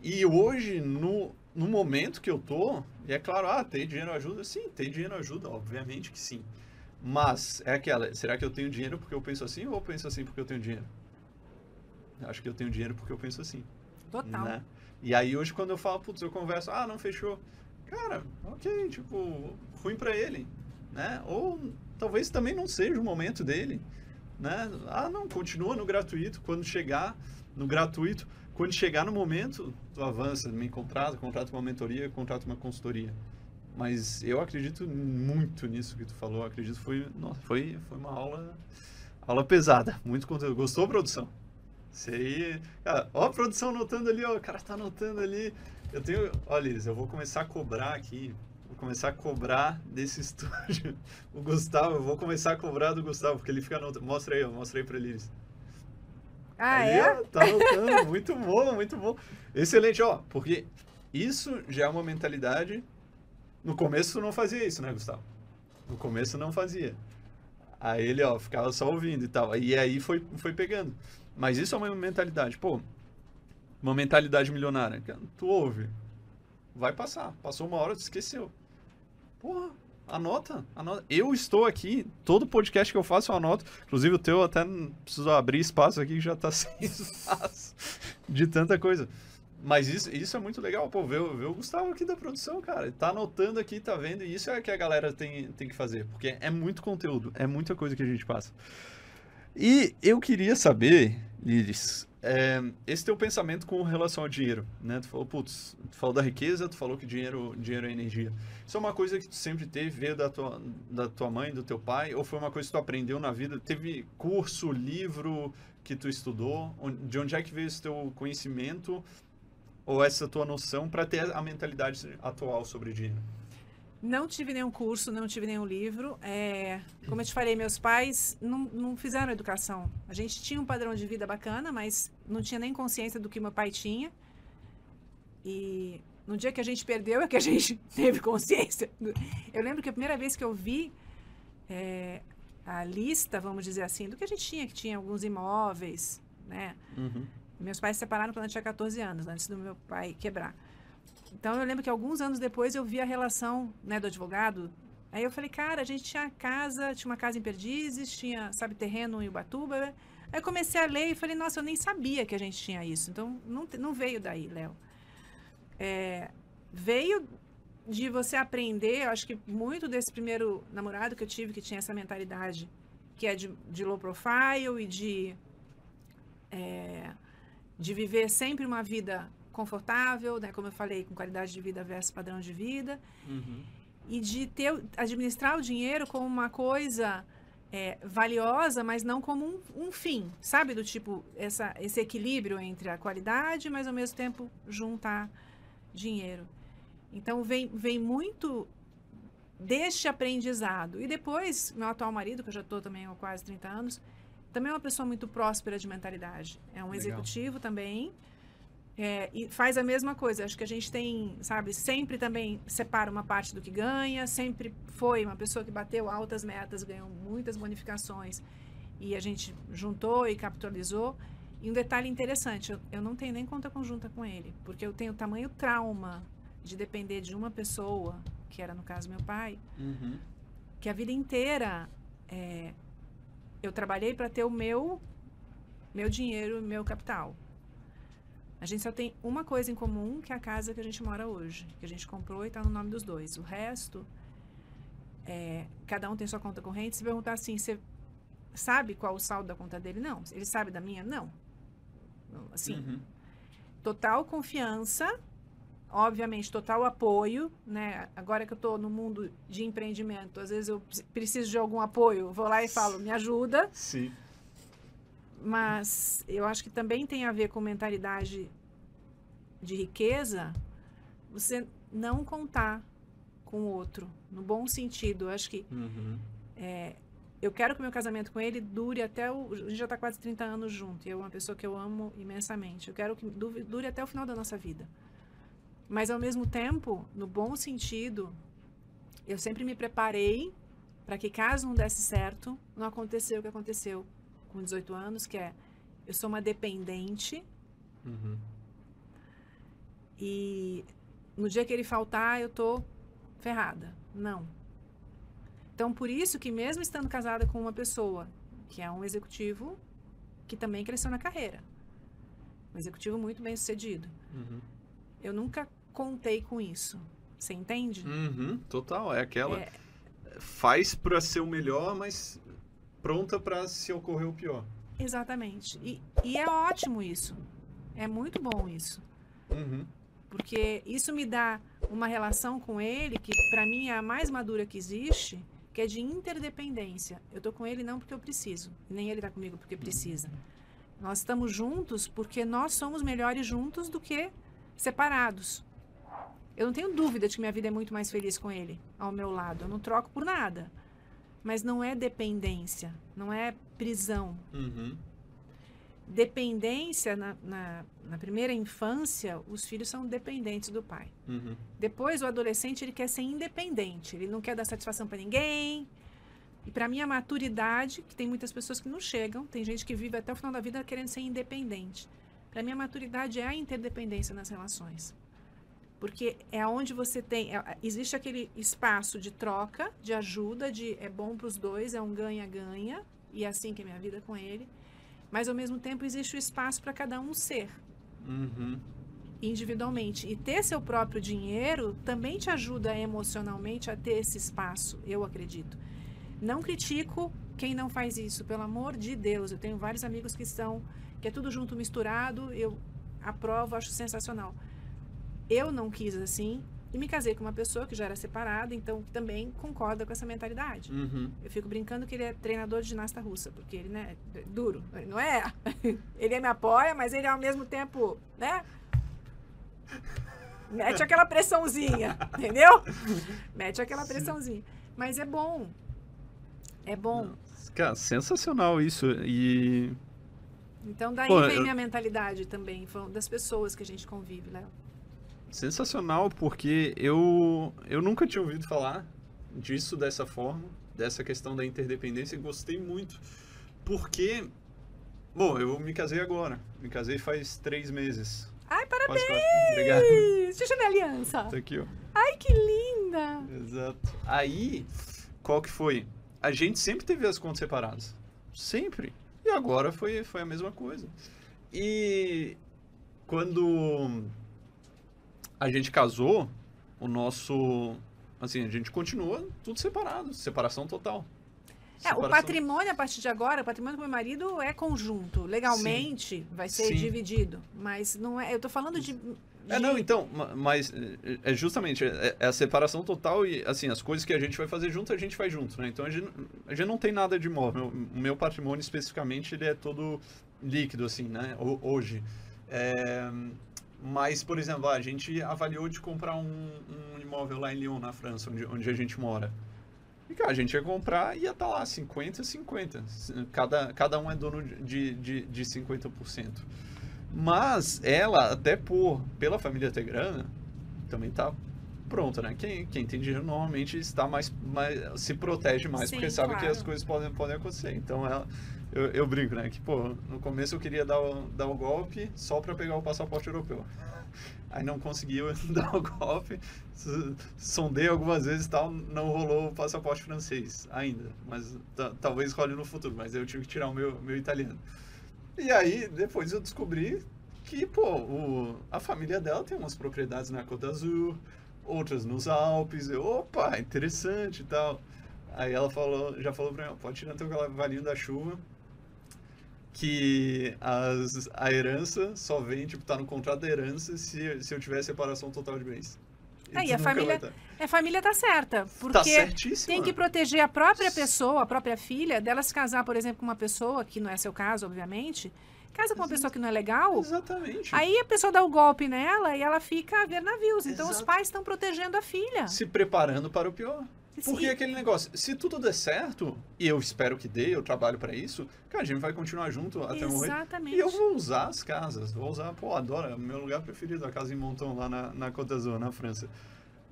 E hoje, no, no momento que eu tô, e é claro, ah, ter dinheiro ajuda? Sim, ter dinheiro ajuda, obviamente que sim. Mas, é aquela, será que eu tenho dinheiro porque eu penso assim ou eu penso assim porque eu tenho dinheiro? Acho que eu tenho dinheiro porque eu penso assim. Total. Né? E aí hoje quando eu falo, putz, eu converso, ah, não fechou. Cara, ok, tipo, ruim para ele, né? Ou talvez também não seja o momento dele, né? Ah, não, continua no gratuito, quando chegar no gratuito, quando chegar no momento, tu avança, me contrata, contrata uma mentoria, contrata uma consultoria. Mas eu acredito muito nisso que tu falou, acredito foi, nossa, foi, foi uma aula aula pesada, muito conteúdo. Gostou, produção? Isso aí. Cara, ó a produção anotando ali, ó. O cara tá anotando ali. Eu tenho. Olha, Liz, eu vou começar a cobrar aqui. Vou começar a cobrar desse estúdio. O Gustavo, eu vou começar a cobrar do Gustavo, porque ele fica anotando. Mostra aí, ó. Mostra aí pra Liz. Ah, ali, é? Ó, tá anotando. muito bom, muito bom. Excelente, ó. Porque isso já é uma mentalidade. No começo não fazia isso, né, Gustavo? No começo não fazia. Aí ele, ó, ficava só ouvindo e tal. E aí foi, foi pegando. Mas isso é uma mentalidade. Pô, uma mentalidade milionária. Tu ouve. Vai passar. Passou uma hora, tu esqueceu. Porra, anota, anota. Eu estou aqui, todo podcast que eu faço eu anoto. Inclusive o teu até preciso abrir espaço aqui que já tá sem espaço de tanta coisa. Mas isso, isso é muito legal, pô, ver, ver o Gustavo aqui da produção, cara. Tá anotando aqui, tá vendo, e isso é que a galera tem, tem que fazer, porque é muito conteúdo, é muita coisa que a gente passa. E eu queria saber, Liris, é, esse teu pensamento com relação ao dinheiro, né? Tu falou, putz, tu falou da riqueza, tu falou que dinheiro, dinheiro é energia. Isso é uma coisa que tu sempre teve, veio da tua, da tua mãe, do teu pai, ou foi uma coisa que tu aprendeu na vida? Teve curso, livro que tu estudou? De onde é que veio esse teu conhecimento ou essa tua noção para ter a mentalidade atual sobre dinheiro? Não tive nenhum curso, não tive nenhum livro. É, como eu te falei, meus pais não, não fizeram educação. A gente tinha um padrão de vida bacana, mas não tinha nem consciência do que meu pai tinha. E no dia que a gente perdeu é que a gente teve consciência. Eu lembro que a primeira vez que eu vi é, a lista, vamos dizer assim, do que a gente tinha, que tinha alguns imóveis, né? Uhum. Meus pais se separaram quando eu tinha 14 anos, antes do meu pai quebrar. Então eu lembro que alguns anos depois eu vi a relação né, do advogado. Aí eu falei, cara, a gente tinha casa, tinha uma casa em Perdizes, tinha, sabe, terreno em Ubatuba. Aí comecei a ler e falei, nossa, eu nem sabia que a gente tinha isso. Então não, não veio daí, Léo. é, veio de você aprender, eu acho que muito desse primeiro namorado que eu tive, que tinha essa mentalidade, que é de, de low profile e de, é, de viver sempre uma vida confortável, né, como eu falei, com qualidade de vida versus padrão de vida, Uhum. e de ter, administrar o dinheiro como uma coisa é, valiosa, mas não como um, um fim, sabe? Do tipo, essa, esse equilíbrio entre a qualidade, mas ao mesmo tempo juntar dinheiro. Então, vem, vem muito deste aprendizado. E depois, meu atual marido, que eu já estou também há quase 30 anos, também é uma pessoa muito próspera de mentalidade. É um Legal. executivo também. É, e faz a mesma coisa. Acho que a gente tem, sabe, sempre também separa uma parte do que ganha, sempre foi uma pessoa que bateu altas metas, ganhou muitas bonificações e a gente juntou e capitalizou. E um detalhe interessante, eu, eu não tenho nem conta conjunta com ele, porque eu tenho tamanho trauma de depender de uma pessoa, que era no caso meu pai, Uhum. que a vida inteira é, eu trabalhei para ter o meu meu dinheiro, meu capital. A gente só tem uma coisa em comum, que é a casa que a gente mora hoje, que a gente comprou e está no nome dos dois. O resto, é, cada um tem sua conta corrente. Se perguntar assim, você sabe qual o saldo da conta dele? Não. Ele sabe da minha? Não. Assim, Uhum. total confiança, obviamente total apoio, né? Agora que eu estou no mundo de empreendimento, às vezes eu pre- preciso de algum apoio, vou lá e falo, me ajuda, Sim. Mas eu acho que também tem a ver com mentalidade de riqueza, você não contar com o outro, no bom sentido. Eu acho que Uhum. eu quero que o meu casamento com ele dure até o. A gente já está quase 30 anos junto. E é uma pessoa que eu amo imensamente. Eu quero que du- dure até o final da nossa vida. Mas, ao mesmo tempo, no bom sentido, eu sempre me preparei para que, caso não desse certo, não aconteceu o que aconteceu com 18 anos, que é eu sou uma dependente Uhum. e no dia que ele faltar, eu tô ferrada. Não. Então, por isso que mesmo estando casada com uma pessoa que é um executivo que também cresceu na carreira, um executivo muito bem sucedido, Uhum. eu nunca contei com isso. Você entende? Uhum. Total, é aquela. É. Faz pra ser o melhor, mas pronta pra se ocorrer o pior. Exatamente. E, e é ótimo isso. É muito bom isso. Uhum. Porque isso me dá uma relação com ele que, para mim, é a mais madura que existe, que é de interdependência. Eu tô com ele não porque eu preciso, nem ele tá comigo porque precisa. Nós estamos juntos porque nós somos melhores juntos do que separados. Eu não tenho dúvida de que minha vida é muito mais feliz com ele ao meu lado. Eu não troco por nada. Mas não é dependência, não é prisão. Uhum. Dependência, na, na, na primeira infância, os filhos são dependentes do pai. Uhum. Depois, o adolescente, ele quer ser independente. Ele não quer dar satisfação para ninguém. E para mim, a maturidade, que tem muitas pessoas que não chegam, tem gente que vive até o final da vida querendo ser independente. Para mim, a maturidade é a interdependência nas relações. Porque é onde você tem. é- existe aquele espaço de troca, de ajuda, de é bom para os dois, é um ganha-ganha. E é assim que é minha vida com ele. Mas, ao mesmo tempo, existe o espaço para cada um ser Uhum. individualmente. E ter seu próprio dinheiro também te ajuda emocionalmente a ter esse espaço, eu acredito. Não critico quem não faz isso, pelo amor de Deus. Eu tenho vários amigos que são, que é tudo junto misturado, eu aprovo, acho sensacional. Eu não quis assim e me casei com uma pessoa que já era separada, então também concorda com essa mentalidade. Uhum. Eu fico brincando que ele é treinador de ginasta russa, porque ele, né, é duro. Ele não é. Ele me apoia, mas ele ao mesmo tempo, né? Mete aquela pressãozinha, entendeu? Mete aquela pressãozinha. Mas é bom. É bom. Cara, sensacional isso. E. Então daí Pô, vem eu- minha mentalidade também, das pessoas que a gente convive, Léo. Sensacional, porque eu, eu nunca tinha ouvido falar disso dessa forma, dessa questão da interdependência, e gostei muito. Porque, bom, eu me casei agora. Me casei faz três meses. Ai, Quase parabéns! quatro. Obrigado. Deixa eu minha aliança. Tá aqui, ó. Ai, que linda! Exato. Aí, qual que foi? A gente sempre teve as contas separadas. Sempre. E agora foi, foi a mesma coisa. E quando a gente casou, o nosso. Assim, a gente continua tudo separado, separação total. É, o patrimônio, a partir de agora, o patrimônio do meu marido é conjunto. Legalmente Sim. vai ser Sim. dividido. Mas não é. Eu tô falando de. de... É, não, então, mas é, é justamente é, é, a separação total e, assim, as coisas que a gente vai fazer junto, a gente faz junto, né? Então, a gente, a gente não tem nada de imóvel. O meu patrimônio, especificamente, ele é todo líquido, assim, né? Hoje. É, mas, por exemplo, a gente avaliou de comprar um, um imóvel lá em Lyon, na França, onde, onde a gente mora. E, cara, a gente ia comprar e ia estar tá lá 50 50. Cada, cada um é dono de, de, de 50%. Mas ela, até por pela família ter grana, também tá pronta, né? Quem, quem tem dinheiro normalmente está mais, mais se protege mais, Sim, porque sabe claro. que as coisas podem, podem acontecer. Então ela, eu, eu brinco, né? Que, pô, no começo eu queria dar o, dar o golpe só para pegar o passaporte europeu aí não conseguiu dar o golpe. Sondei algumas vezes tal, não rolou o passaporte francês ainda, mas talvez role no futuro, mas eu tive que tirar o meu, meu italiano. E aí, depois eu descobri que, pô, o, a família dela tem umas propriedades na Côte d'Azur, outras nos Alpes. Eu, opa, interessante e tal. Aí ela falou, já falou pra mim, pode tirar teu cavalinho da chuva, que as, a herança só vem, tipo, tá no contrato da herança se, se eu tiver separação total de bens. Aí a família, a família tá certa, tá porque tá tem que proteger a própria pessoa, a própria filha, dela se casar, por exemplo, com uma pessoa, que não é seu caso, obviamente, casa com uma pessoa que não é legal. Exatamente. Aí a pessoa dá o golpe nela e ela fica a ver navios. Então Exato. os pais estão protegendo a filha. Se preparando para o pior. Porque aquele negócio, se tudo der certo, e eu espero que dê, eu trabalho para isso, cara, a gente vai continuar junto até morrer. Exatamente. E eu vou usar as casas, vou usar, pô, adoro, é o meu lugar preferido, a casa em Monton, lá na, na Côte d'Azur, na França.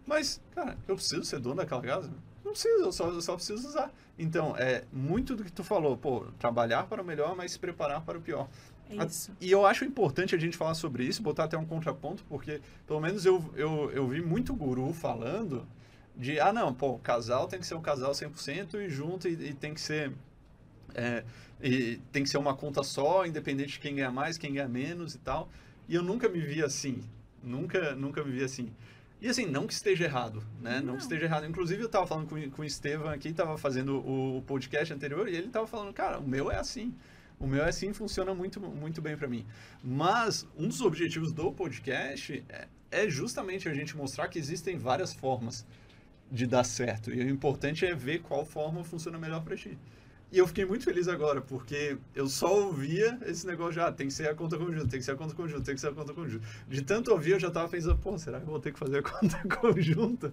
Mas, cara, eu preciso ser dono daquela casa? Não preciso, eu só, eu só preciso usar. Então, é muito do que tu falou, pô, trabalhar para o melhor, mas se preparar para o pior. É isso. E eu acho importante a gente falar sobre isso, botar até um contraponto, porque pelo menos eu, eu, eu vi muito guru falando de, ah, não, pô, casal tem que ser um casal 100% e junto e, e tem que ser... É, e tem que ser uma conta só, independente de quem ganha mais, quem ganha menos e tal. E eu nunca me vi assim. Nunca, nunca me vi assim. E assim, não que esteja errado, né? Não, não que esteja errado. Inclusive, eu estava falando com, com o Estevam aqui, estava fazendo o, podcast anterior, e ele estava falando, cara, o meu é assim. O meu é assim, funciona muito, muito bem para mim. Mas um dos objetivos do podcast é, é justamente a gente mostrar que existem várias formas de dar certo. E o importante é ver qual forma funciona melhor para ti. E eu fiquei muito feliz agora, porque eu só ouvia esse negócio já, ah, tem que ser a conta conjunta, tem que ser a conta conjunta, tem que ser a conta conjunta. De tanto ouvir, eu já estava pensando, pô, será que eu vou ter que fazer a conta conjunta?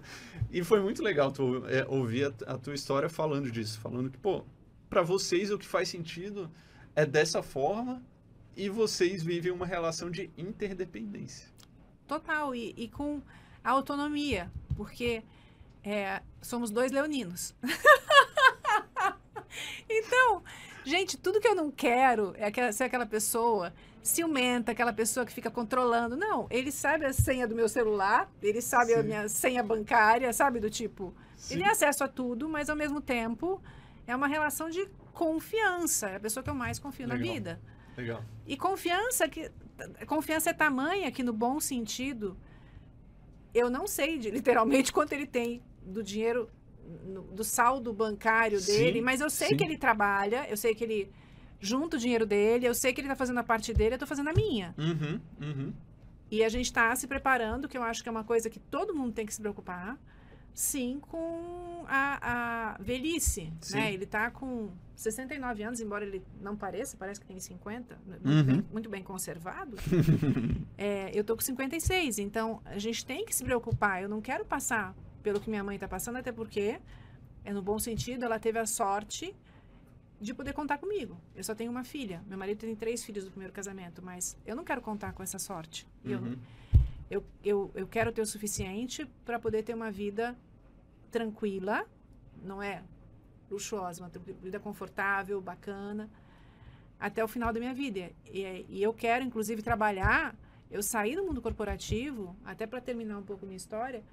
E foi muito legal tu, é, ouvir a, a, tua história falando disso, falando que, pô, para vocês o que faz sentido é dessa forma e vocês vivem uma relação de interdependência. Total, e, e com autonomia, porque é, somos dois leoninos. então, gente, tudo que eu não quero é ser aquela pessoa ciumenta, aquela pessoa que fica controlando. Não, ele sabe a senha do meu celular, ele sabe Sim. a minha senha bancária, sabe? Do tipo, Sim. ele tem acesso a tudo, mas ao mesmo tempo é uma relação de confiança. É a pessoa que eu mais confio Legal. na vida. Legal. E confiança que confiança é tamanha que no bom sentido eu não sei de, literalmente quanto ele tem do dinheiro, do saldo bancário dele, sim, mas eu sei sim. que ele trabalha, eu sei que ele junta o dinheiro dele, eu sei que ele está fazendo a parte dele, eu estou fazendo a minha. Uhum, uhum. E a gente está se preparando, que eu acho que é uma coisa que todo mundo tem que se preocupar, sim, com a, a velhice. Né? Ele está com 69 anos, embora ele não pareça, parece que tem 50, muito, uhum. bem, muito bem, conservado. é, eu tô com 56, então a gente tem que se preocupar. Eu não quero passar pelo que minha mãe está passando, até porque, é no bom sentido, ela teve a sorte de poder contar comigo. Eu só tenho uma filha. Meu marido tem três filhos do primeiro casamento, mas eu não quero contar com essa sorte. Uhum. Eu, eu, eu, eu quero ter o suficiente para poder ter uma vida tranquila, não é luxuosa, uma vida confortável, bacana, até o final da minha vida. E, e eu quero, inclusive, trabalhar. Eu saí do mundo corporativo, até para terminar um pouco minha história,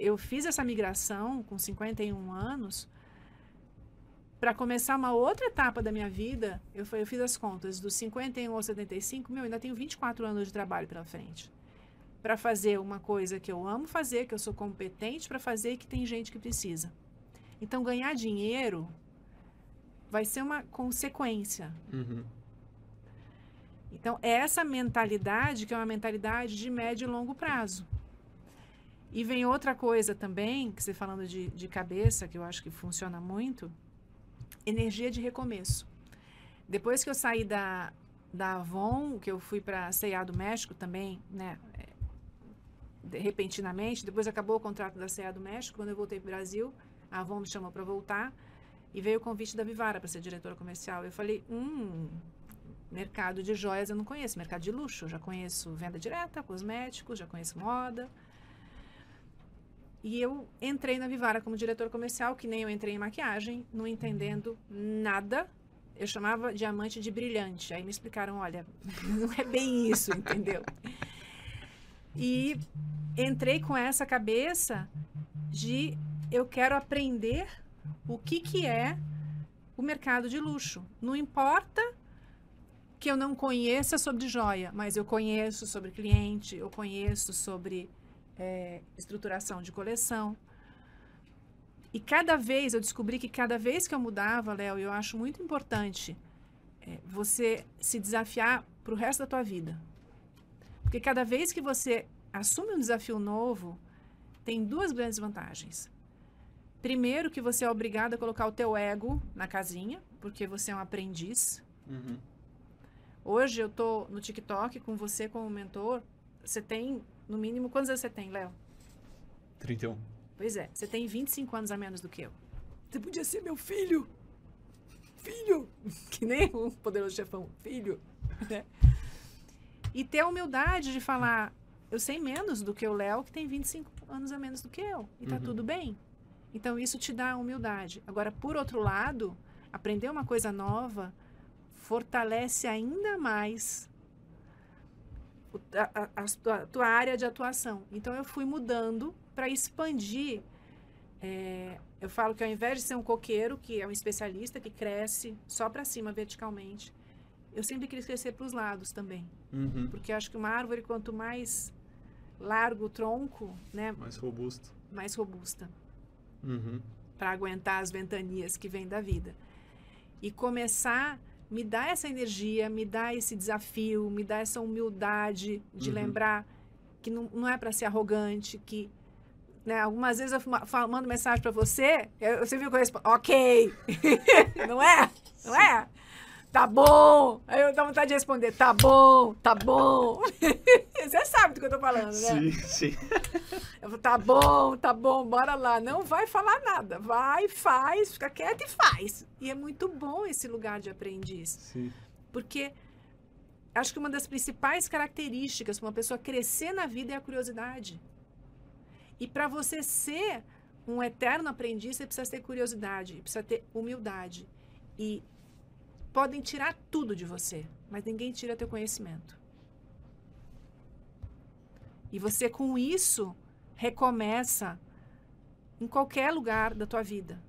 eu fiz essa migração com 51 anos para começar uma outra etapa da minha vida. Eu, eu fiz as contas, dos 51 aos 75, meu, ainda tenho 24 anos de trabalho pela frente. para fazer uma coisa que eu amo fazer, que eu sou competente para fazer e que tem gente que precisa. Então, ganhar dinheiro vai ser uma consequência. Uhum. Então, é essa mentalidade que é uma mentalidade de médio e longo prazo. E vem outra coisa também, que você falando de, de cabeça, que eu acho que funciona muito, energia de recomeço. Depois que eu saí da, da Avon, que eu fui para a do México também, né, de, repentinamente, depois acabou o contrato da C&A do México, quando eu voltei para o Brasil, a Avon me chamou para voltar, e veio o convite da Vivara para ser diretora comercial. Eu falei, hum, mercado de joias eu não conheço, mercado de luxo, já conheço venda direta, cosméticos, já conheço moda, e eu entrei na Vivara como diretor comercial, que nem eu entrei em maquiagem, não entendendo nada. Eu chamava diamante de brilhante. Aí me explicaram, olha, não é bem isso, entendeu? E entrei com essa cabeça de eu quero aprender o que, que é o mercado de luxo. Não importa que eu não conheça sobre joia, mas eu conheço sobre cliente, eu conheço sobre é, estruturação de coleção. E cada vez, eu descobri que cada vez que eu mudava, Léo, eu acho muito importante é, você se desafiar para o resto da tua vida. Porque cada vez que você assume um desafio novo, tem duas grandes vantagens. Primeiro, que você é obrigado a colocar o teu ego na casinha, porque você é um aprendiz. Uhum. Hoje eu tô no TikTok com você como mentor. Você tem no mínimo, quantos anos você tem, Léo? 31. Pois é, você tem 25 anos a menos do que eu. Você podia ser meu filho. Filho! Que nem um poderoso chefão. Filho. Né? E ter a humildade de falar, eu sei menos do que o Léo, que tem 25 anos a menos do que eu. E tá uhum. tudo bem. Então, isso te dá humildade. Agora, por outro lado, aprender uma coisa nova fortalece ainda mais a, a, a, tua área de atuação. Então, eu fui mudando para expandir. É, eu falo que ao invés de ser um coqueiro, que é um especialista que cresce só para cima verticalmente, eu sempre quis crescer para os lados também. Uhum. Porque eu acho que uma árvore, quanto mais largo o tronco, né? Mais robusto. Mais robusta. Uhum. Para aguentar as ventanias que vêm da vida. E começar me dá essa energia, me dá esse desafio, me dá essa humildade de uhum. lembrar que não, não é para ser arrogante, que né, algumas vezes eu mando mensagem para você, eu, você viu que eu respondo, ok, não é? Não é? Tá bom. Aí eu dou vontade de responder, tá bom, tá bom. Você sabe do que eu tô falando, né? Sim, sim. Eu falo, tá bom, tá bom, bora lá. Não vai falar nada. Vai, faz, fica quieto e faz. E é muito bom esse lugar de aprendiz. Sim. Porque acho que uma das principais características para uma pessoa crescer na vida é a curiosidade. E para você ser um eterno aprendiz, você precisa ter curiosidade, precisa ter humildade. E podem tirar tudo de você, mas ninguém tira teu conhecimento. E você com isso recomeça em qualquer lugar da tua vida.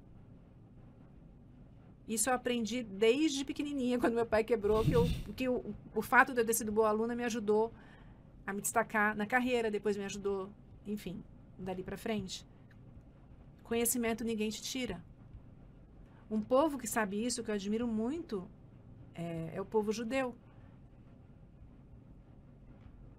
Isso eu aprendi desde pequenininha, quando meu pai quebrou, que, eu, que o, o fato de eu ter sido boa aluna me ajudou a me destacar na carreira, depois me ajudou, enfim, dali para frente. Conhecimento ninguém te tira. Um povo que sabe isso, que eu admiro muito, é, é o povo judeu.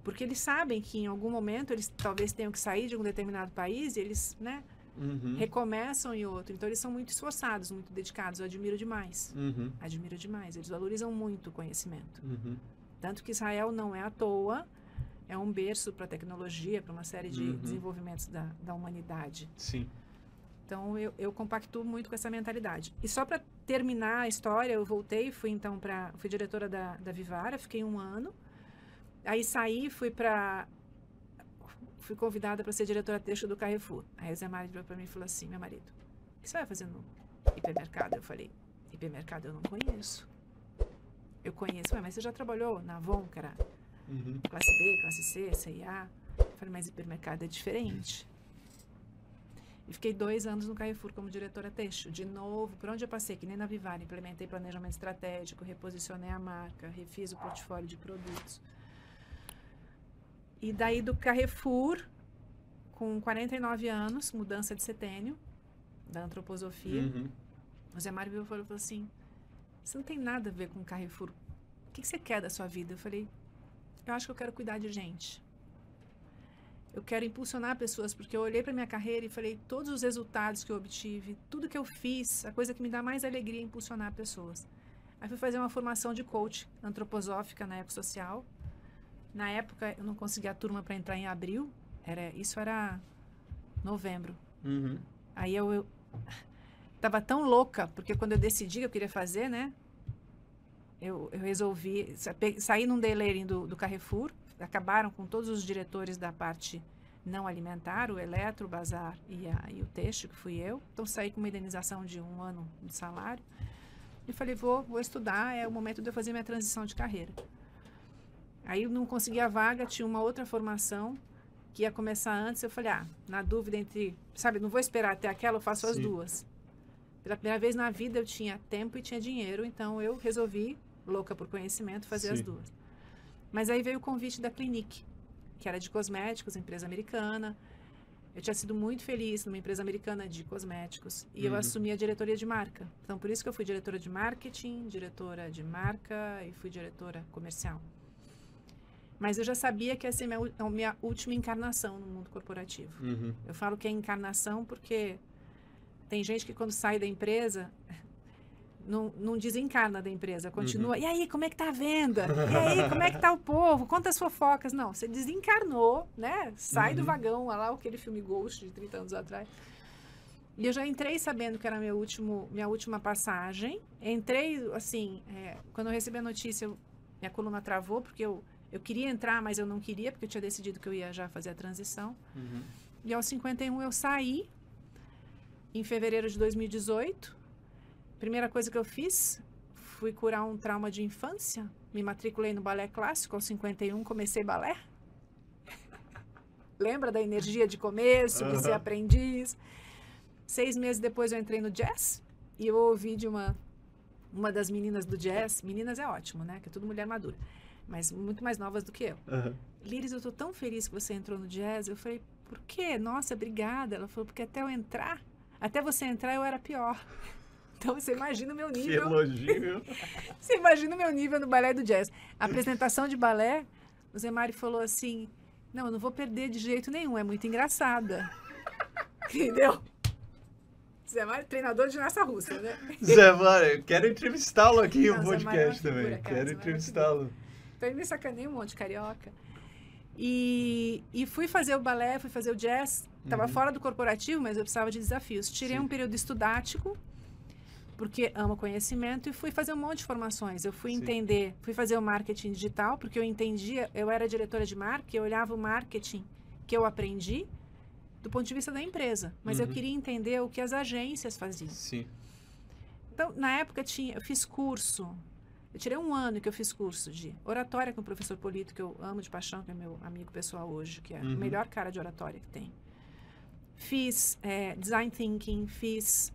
Porque eles sabem que em algum momento eles talvez tenham que sair de um determinado país e eles, né, uhum. recomeçam em outro. Então eles são muito esforçados, muito dedicados. Eu admiro demais. Uhum. Admiro demais. Eles valorizam muito o conhecimento. Uhum. Tanto que Israel não é à toa, é um berço para a tecnologia, para uma série de uhum. desenvolvimentos da, da humanidade. Sim. Então eu, eu compactuo muito com essa mentalidade. E só para terminar a história, eu voltei, fui então para, fui diretora da, da Vivara, fiquei um ano. Aí saí, fui para, fui convidada para ser diretora texto do Carrefour. Aí o Zé Mário virou para mim e falou assim, meu marido, o que você vai fazer no hipermercado? Eu falei, hipermercado eu não conheço. Eu conheço, mas você já trabalhou na Avon, que era uhum. classe B, classe C, CIA? Eu falei, mas hipermercado é diferente. E fiquei dois anos no Carrefour como diretora têxtil. De novo, por onde eu passei, que nem na Vivar, implementei planejamento estratégico, reposicionei a marca, refiz o portfólio de produtos. E daí do Carrefour, com 49 anos, mudança de setênio, da antroposofia, Uhum. o Zé Mário virou e falou assim, você não tem nada a ver com Carrefour. O que, que você quer da sua vida? Eu falei, eu acho que eu quero cuidar de gente. Eu quero impulsionar pessoas, porque eu olhei para minha carreira e falei, todos os resultados que eu obtive, tudo que eu fiz, a coisa que me dá mais alegria é impulsionar pessoas. Aí fui fazer uma formação de coach antroposófica na Ecosocial. Na época, eu não conseguia a turma para entrar em abril. Era, isso era novembro. Uhum. Aí eu, eu tava tão louca, porque quando eu decidi que eu queria fazer, né? Eu, eu resolvi sair num delayering do, do Carrefour. Acabaram com todos os diretores da parte não alimentar, o eletro, o bazar e, a, e o texto, que fui eu. Então saí com uma indenização de um ano de salário. E falei, vou, vou estudar, é o momento de eu fazer minha transição de carreira. Aí não consegui a vaga, tinha uma outra formação que ia começar antes. Eu falei, ah, na dúvida entre, sabe, não vou esperar até aquela, eu faço as Sim. duas. Pela primeira vez na vida eu tinha tempo e tinha dinheiro, então eu resolvi, louca por conhecimento, fazer as Sim. duas. Mas aí veio o convite da Clinique, que era de cosméticos, empresa americana. Eu tinha sido muito feliz numa empresa americana de cosméticos e eu Uhum. assumi a diretoria de marca. Então, por isso que eu fui diretora de marketing, diretora de marca e fui diretora comercial. Mas eu já sabia que minha, u- a minha última encarnação no mundo corporativo. Uhum. Eu falo que é encarnação porque tem gente que quando sai da empresa não, não desencarna da empresa, continua. E aí, como é que tá a venda? E aí, como é que tá o povo? Quantas fofocas? Não, você desencarnou, né? Sai do Uhum. vagão, olha lá aquele filme Ghost de 30 anos atrás. E eu já entrei sabendo que era meu último, minha última passagem. Entrei, assim, é, quando eu recebi a notícia, eu- minha coluna travou, porque eu, eu queria entrar, mas eu não queria, porque eu tinha decidido que eu ia já fazer a transição. Uhum. E aos 51 eu saí, em fevereiro de 2018. Primeira coisa que eu fiz, fui curar um trauma de infância. Me matriculei no balé clássico, aos 51 comecei balé. Lembra da energia de começo, de ser aprendiz? Seis meses depois eu entrei no jazz e eu ouvi de uma, uma das meninas do jazz. Meninas é ótimo, né? Que é tudo mulher madura. Mas muito mais novas do que eu. Aham. Liris, eu tô tão feliz que você entrou no jazz. Eu falei, por quê? Nossa, obrigada. Ela falou, porque até eu entrar, até você entrar eu era pior. Então você imagina o meu Que nível. elogio. Você imagina o meu nível no balé do jazz. A apresentação de balé, o Zé Mari falou assim: Não, eu não vou perder de jeito nenhum, é muito engraçada. Entendeu? Zé Mari, treinador de ginástica russa, né? Zé Mário, eu quero entrevistá-lo aqui no Mário é podcast figura, também. cara, quero Mário é entrevistá-lo. Então ele me sacaneia um monte de carioca. E, e fui fazer o balé, fui fazer o jazz. Estava Uhum. fora do corporativo, mas eu precisava de desafios. Tirei Sim. um período estudático, porque amo conhecimento, e fui fazer um monte de formações. Eu fui Sim. entender, fui fazer o marketing digital, porque eu entendia, eu era diretora de marketing, eu olhava o marketing que eu aprendi do ponto de vista da empresa. Mas eu Uhum. queria entender o que as agências faziam. Sim. Então, na época, tinha, eu fiz curso. Eu tirei um ano que eu fiz curso de oratória com o professor Polito, que eu amo de paixão, que é meu amigo pessoal hoje, que é Uhum. o melhor cara de oratória que tem. Fiz eh, design thinking, fiz.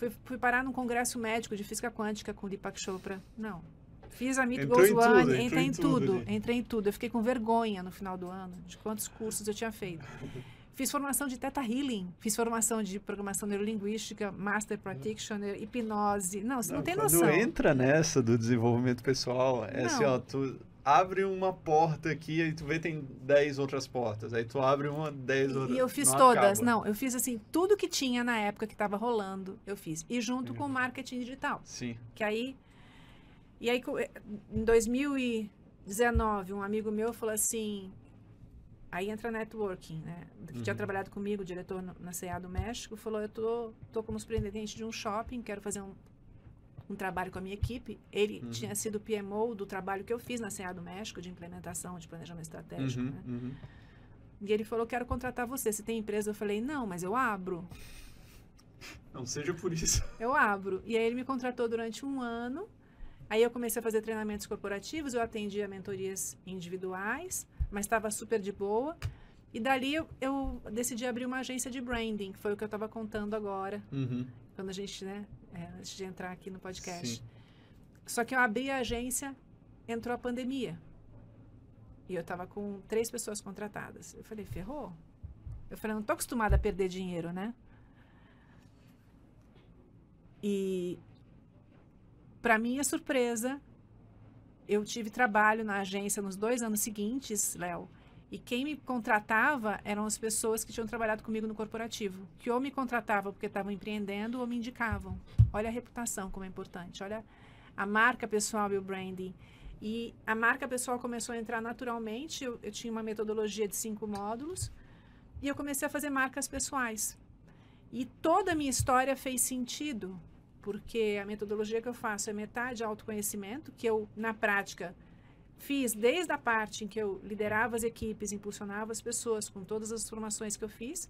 Fui, fui parar num congresso médico de física quântica com Deepak Chopra. Não. Fiz a Meet Goswami, entrou entrei em tudo ali. entrei em tudo. Eu fiquei com vergonha no final do ano de quantos cursos eu tinha feito. Fiz formação de Theta Healing, fiz formação de programação neurolinguística, Master Practitioner, hipnose. Não, você não, tem quando noção. entra nessa do desenvolvimento pessoal, é assim, Não. ó, tu abre uma porta aqui, aí tu vê tem 10 outras portas. Aí tu abre uma, 10 outras. E eu fiz não todas. acaba. Não, eu fiz assim, tudo que tinha na época que estava rolando, eu fiz. E junto com o marketing digital. Sim. Que aí. E aí, em 2019, um amigo meu falou assim. Aí entra networking, né? Que tinha Uhum. trabalhado comigo, diretor no- na CA do México, falou: Eu tô, tô como superintendente de um shopping, quero fazer um, um trabalho com a minha equipe. Ele Uhum. tinha sido PMO do trabalho que eu fiz na CA do México, de implementação de planejamento estratégico. Uhum, né? uhum. E ele falou: Quero contratar você. Você tem empresa? Eu falei: Não, mas eu abro. Não seja por isso. Eu abro. E aí ele me contratou durante um ano. Aí eu comecei a fazer treinamentos corporativos, eu atendia mentorias individuais, mas estava super de boa. E dali eu, eu decidi abrir uma agência de branding, que foi o que eu estava contando agora, Uhum. Quando a gente, né, é, antes de entrar aqui no podcast. Sim. Só que eu abri a agência, entrou a pandemia. E eu estava com três pessoas contratadas. Eu falei, ferrou? Eu falei, não estou acostumada a perder dinheiro, né? E, para minha surpresa, eu tive trabalho na agência nos dois anos seguintes, Léo. E quem me contratava eram as pessoas que tinham trabalhado comigo no corporativo, que ou me contratavam porque estavam empreendendo ou me indicavam. Olha a reputação como é importante, olha a marca pessoal e o branding. E a marca pessoal começou a entrar naturalmente. Eu, eu tinha uma metodologia de cinco módulos e eu comecei a fazer marcas pessoais. E toda a minha história fez sentido, porque a metodologia que eu faço é metade autoconhecimento, que eu, na prática, fiz desde a parte em que eu liderava as equipes, impulsionava as pessoas com todas as formações que eu fiz,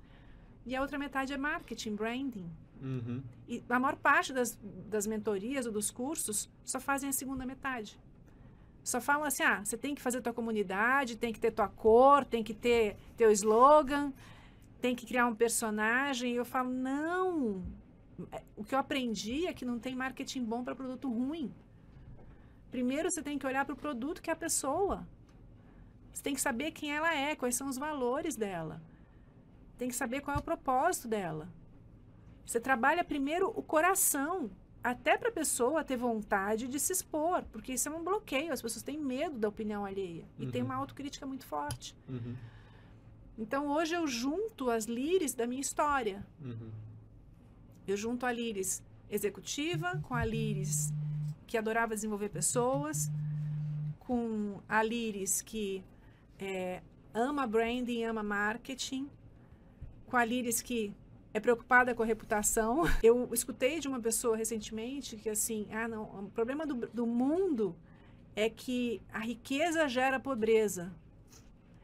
e a outra metade é marketing, branding. Uhum. E a maior parte das, das mentorias ou dos cursos só fazem a segunda metade. Só falam assim, ah, você tem que fazer tua comunidade, tem que ter tua cor, tem que ter teu slogan, tem que criar um personagem. E eu falo, não. O que eu aprendi é que não tem marketing bom para produto ruim. Primeiro você tem que olhar para o produto que é a pessoa. Você tem que saber quem ela é, quais são os valores dela. Tem que saber qual é o propósito dela. Você trabalha primeiro o coração, até para a pessoa ter vontade de se expor, porque isso é um bloqueio. As pessoas têm medo da opinião alheia e uhum. tem uma autocrítica muito forte. Uhum. Então hoje eu junto as líris da minha história. Uhum. Eu junto a líris executiva com a líris que adorava desenvolver pessoas, com a líris que é, ama branding, ama marketing, com a líris que é preocupada com a reputação. Eu escutei de uma pessoa recentemente que assim, ah não, o problema do, do mundo é que a riqueza gera pobreza.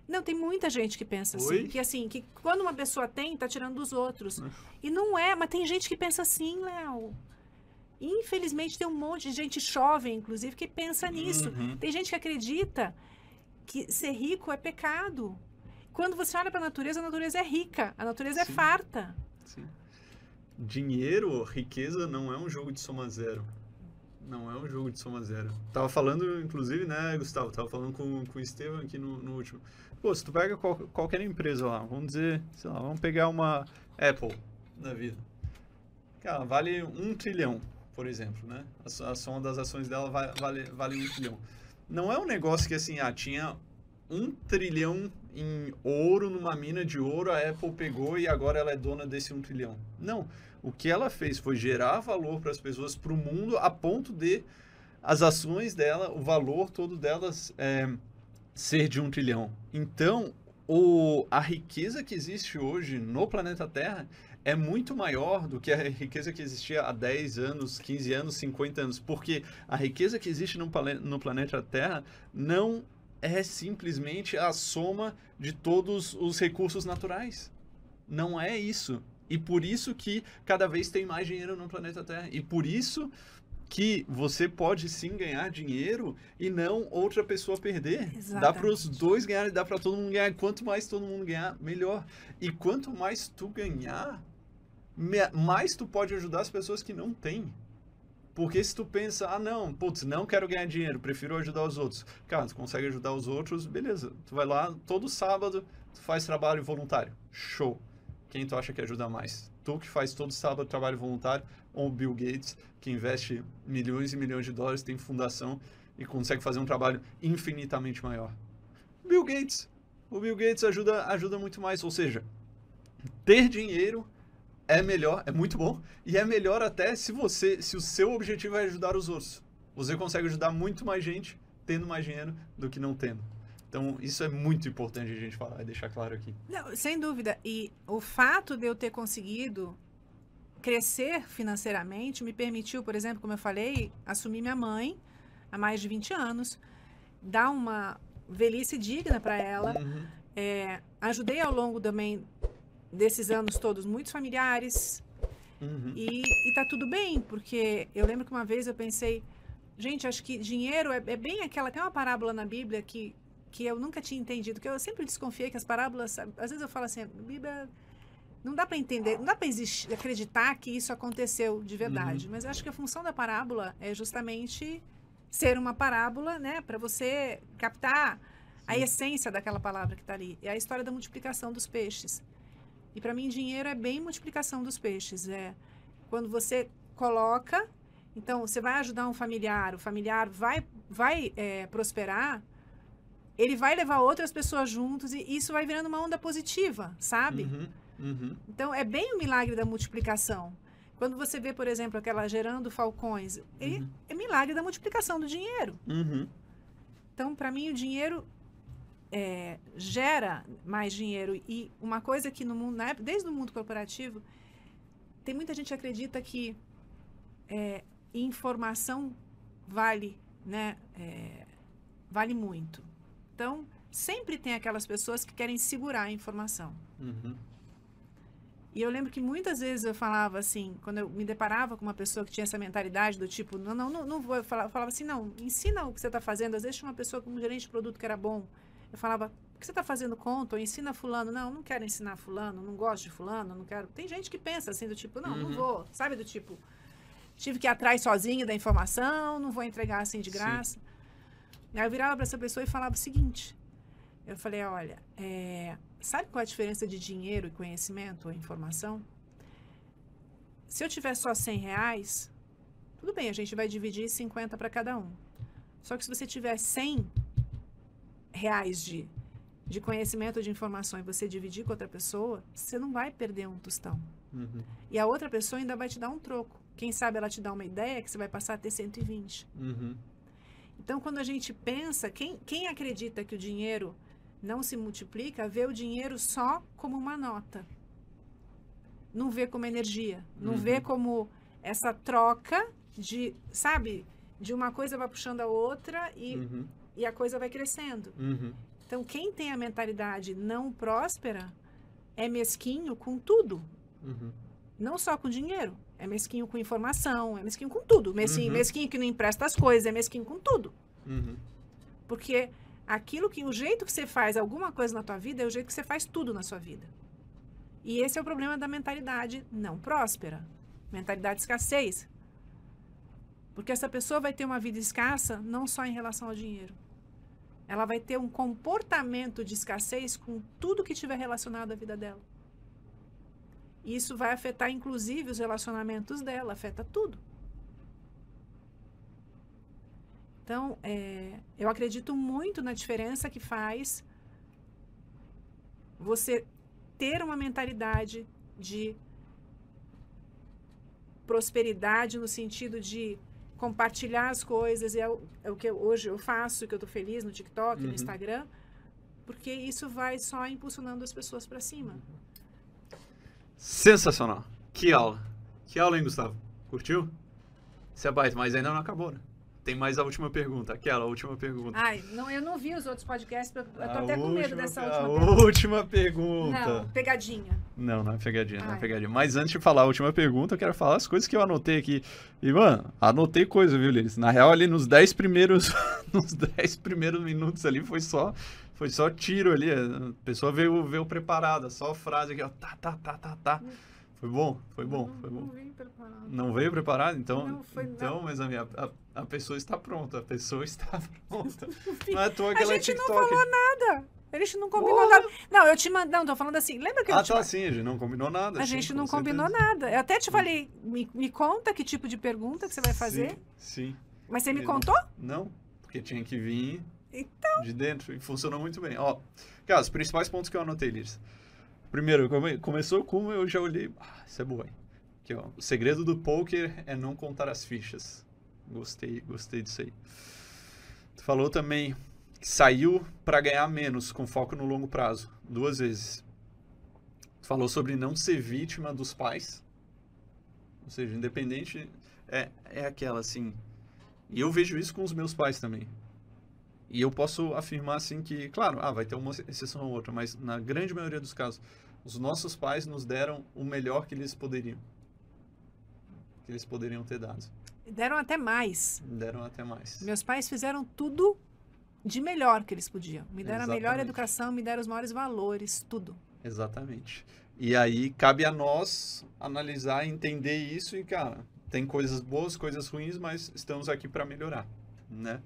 Não, tem muita gente que pensa assim. Oi? Que assim, que quando uma pessoa tem, tá tirando dos outros. E não é, mas tem gente que pensa assim, Léo. Infelizmente tem um monte de gente jovem, inclusive, que pensa nisso. Uhum. Tem gente que acredita que ser rico é pecado. Quando você olha para a natureza, a natureza é rica, a natureza é Sim. é farta. Sim. Dinheiro, riqueza não é um jogo de soma zero. Não é um jogo de soma zero. Tava falando, inclusive, né, Gustavo? Tava falando com, com o Estevam aqui no, no último. Pô, se tu pega qual, qualquer empresa lá, vamos dizer, sei lá, vamos pegar uma Apple da vida. Cara, vale um trilhão, por exemplo, né? A, a soma das ações dela vale, vale, um trilhão. Não é um negócio que, assim, ah, tinha um trilhão em ouro numa mina de ouro, a Apple pegou e agora ela é dona desse um trilhão. Não. O que ela fez foi gerar valor para as pessoas, para o mundo, a ponto de as ações dela, o valor todo delas é, ser de um trilhão. Então, o, a riqueza que existe hoje no planeta Terra é muito maior do que a riqueza que existia há 10 anos, 15 anos, 50 anos. Porque a riqueza que existe no, no planeta Terra não é simplesmente a soma de todos os recursos naturais. Não é isso. E por isso que cada vez tem mais dinheiro no planeta Terra. E por isso que você pode sim ganhar dinheiro e não outra pessoa perder. Exatamente. Dá para os dois ganharem, dá para todo mundo ganhar. Quanto mais todo mundo ganhar, melhor. E quanto mais tu ganhar, mais tu pode ajudar as pessoas que não têm. Porque se tu pensa, ah não, putz, não quero ganhar dinheiro, prefiro ajudar os outros. Cara, tu consegue ajudar os outros, beleza. Tu vai lá todo sábado, tu faz trabalho voluntário. Show. Quem tu acha que ajuda mais? Tu que faz todo sábado trabalho voluntário ou Bill Gates, que investe milhões e milhões de dólares, tem fundação e consegue fazer um trabalho infinitamente maior? Bill Gates. O Bill Gates ajuda, ajuda muito mais. Ou seja, ter dinheiro é melhor, é muito bom, e é melhor até se você, se o seu objetivo é ajudar os outros. Você consegue ajudar muito mais gente tendo mais dinheiro do que não tendo. Então, isso é muito importante a gente falar e deixar claro aqui. Não, sem dúvida. E o fato de eu ter conseguido crescer financeiramente me permitiu, por exemplo, como eu falei, assumir minha mãe há mais de 20 anos, dar uma velhice digna para ela. Uhum. É, ajudei ao longo também desses anos todos muitos familiares. Uhum. E, e tá tudo bem, porque eu lembro que uma vez eu pensei, gente, acho que dinheiro é, é, bem aquela. Tem uma parábola na Bíblia que, que eu nunca tinha entendido, que eu sempre desconfiei que as parábolas. Às vezes eu falo assim, a Bíblia. Não dá para entender, não dá para acreditar que isso aconteceu de verdade. Uhum. Mas eu acho que a função da parábola é justamente ser uma parábola, né, para você captar a essência daquela palavra que está ali. É a história da multiplicação dos peixes. E para mim, dinheiro é bem multiplicação dos peixes. É quando você coloca, então você vai ajudar um familiar, o familiar vai, vai é, prosperar, ele vai levar outras pessoas juntos e isso vai virando uma onda positiva, sabe? Uhum, uhum. Então é bem o milagre da multiplicação. Quando você vê, por exemplo, aquela gerando falcões, Uhum. é milagre da multiplicação do dinheiro. Uhum. Então, para mim, o dinheiro é, gera mais dinheiro. E uma coisa que no mundo, na época, desde o mundo corporativo, tem muita gente que acredita que é, informação vale, né? é, vale muito. Então, sempre tem aquelas pessoas que querem segurar a informação. Uhum. E eu lembro que muitas vezes eu falava assim, quando eu me deparava com uma pessoa que tinha essa mentalidade do tipo, não, não, não, não vou, eu falava, eu falava assim, não, ensina o que você está fazendo. Às vezes tinha uma pessoa com um gerente de produto que era bom. Eu falava, o que você está fazendo conta? Ou ensina fulano. Não, não quero ensinar fulano, não gosto de fulano, não quero. Tem gente que pensa assim, do tipo, não, não Uhum. vou. Sabe, do tipo, tive que ir atrás sozinho da informação, não vou entregar assim de Sim. graça. Aí eu virava para essa pessoa e falava o seguinte, eu falei, olha, é, sabe qual é a diferença de dinheiro e conhecimento ou informação? Se eu tiver só 100 reais, tudo bem, a gente vai dividir 50 para cada um. Só que se você tiver 100 reais de, de conhecimento de informação e você dividir com outra pessoa, você não vai perder um tostão. Uhum. E a outra pessoa ainda vai te dar um troco. Quem sabe ela te dá uma ideia que você vai passar a ter 120. Uhum. Então, quando a gente pensa, quem, quem acredita que o dinheiro não se multiplica, vê o dinheiro só como uma nota. Não vê como energia. Não Uhum. vê como essa troca de, sabe, de uma coisa vai puxando a outra e, Uhum. E a coisa vai crescendo. Uhum. Então, quem tem a mentalidade não próspera é mesquinho com tudo. Uhum. Não só com dinheiro. É mesquinho com informação, é mesquinho com tudo. Mesquinho, Uhum. mesquinho que não empresta as coisas, é mesquinho com tudo. Uhum. Porque aquilo que o jeito que você faz alguma coisa na tua vida é o jeito que você faz tudo na sua vida. E esse é o problema da mentalidade não próspera, mentalidade de escassez. Porque essa pessoa vai ter uma vida escassa não só em relação ao dinheiro. Ela vai ter um comportamento de escassez com tudo que tiver relacionado à vida dela. Isso vai afetar inclusive os relacionamentos dela, afeta tudo. Então, é, eu acredito muito na diferença que faz você ter uma mentalidade de prosperidade no sentido de compartilhar as coisas. É o, é o que eu- hoje eu faço, que eu estou feliz no TikTok, Uhum. no Instagram, porque isso vai só impulsionando as pessoas para cima. Sensacional. Que aula. Que aula, hein, Gustavo? Curtiu? Isso é baita, mas ainda não acabou, né? Tem mais a última pergunta. Aquela última pergunta. Ai, não, eu não vi os outros podcasts, eu tô A até com medo última dessa última A pergunta. última pergunta. Não, pegadinha. Não, não é pegadinha, não é Ai. pegadinha. Mas antes de falar a última pergunta, eu quero falar as coisas que eu anotei aqui. E, mano, anotei coisa, viu, Liris? Na real, ali nos 10 primeiros, nos 10 primeiros minutos ali foi só, foi só tiro ali. A pessoa veio, veio preparada, só frase aqui, ó. Tá, tá, tá, tá, tá. Foi bom, foi bom, não, foi Não bom. vim preparado. Não veio preparado? Então, Não, foi- então não. mas a, minha, a, a pessoa está pronta. A pessoa está pronta. Não é à toa que A ela é gente não TikTok. falou nada. A gente não combinou Porra. nada. Não, eu te mando. Não, tô falando assim. Lembra que eu Ah, te tá, sim, a gente não combinou nada. A sim, gente não combinou certeza. nada. Eu até te falei, me, me conta que tipo de pergunta que você vai fazer. Sim, sim. Mas você me Eu- contou? Não, porque tinha que vir Então. de dentro e funcionou muito bem. Ó, cara, os principais pontos que eu anotei, Liris. Primeiro, come- começou com eu já olhei. Ah, isso é boa, hein? Aqui, ó. O segredo do poker é não contar as fichas. Gostei, gostei disso aí. Tu falou também que saiu para ganhar menos com foco no longo prazo, duas vezes. Tu falou sobre não ser vítima dos pais. Ou seja, independente. É, é aquela assim. E eu vejo isso com os meus pais também. E eu posso afirmar assim que, claro, ah, vai ter uma exceção ou outra, mas na grande maioria dos casos, os nossos pais nos deram o melhor que eles poderiam. Que eles poderiam ter dado. Deram até mais. Deram até mais. Meus pais fizeram tudo de melhor que eles podiam. Me deram a melhor Exatamente. educação, me deram os maiores valores, tudo. Exatamente. E aí cabe a nós analisar, entender isso e, cara, tem coisas boas, coisas ruins, mas estamos aqui para melhorar, né?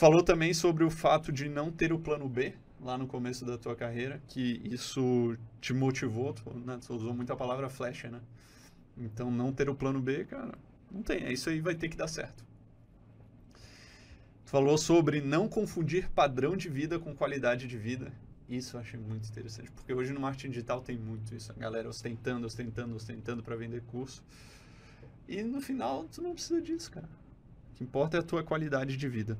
Falou também sobre o fato de não ter o plano B lá no começo da tua carreira, que isso te motivou, tu, né? tu usou muito a palavra flecha, né? Então, não ter o plano B, cara, não tem. Isso aí vai ter que dar certo. Tu falou sobre não confundir padrão de vida com qualidade de vida. Isso eu achei muito interessante, porque hoje no marketing digital tem muito isso. A galera ostentando, ostentando, ostentando para vender curso. E no final, tu não precisa disso, cara. O que importa é a tua qualidade de vida.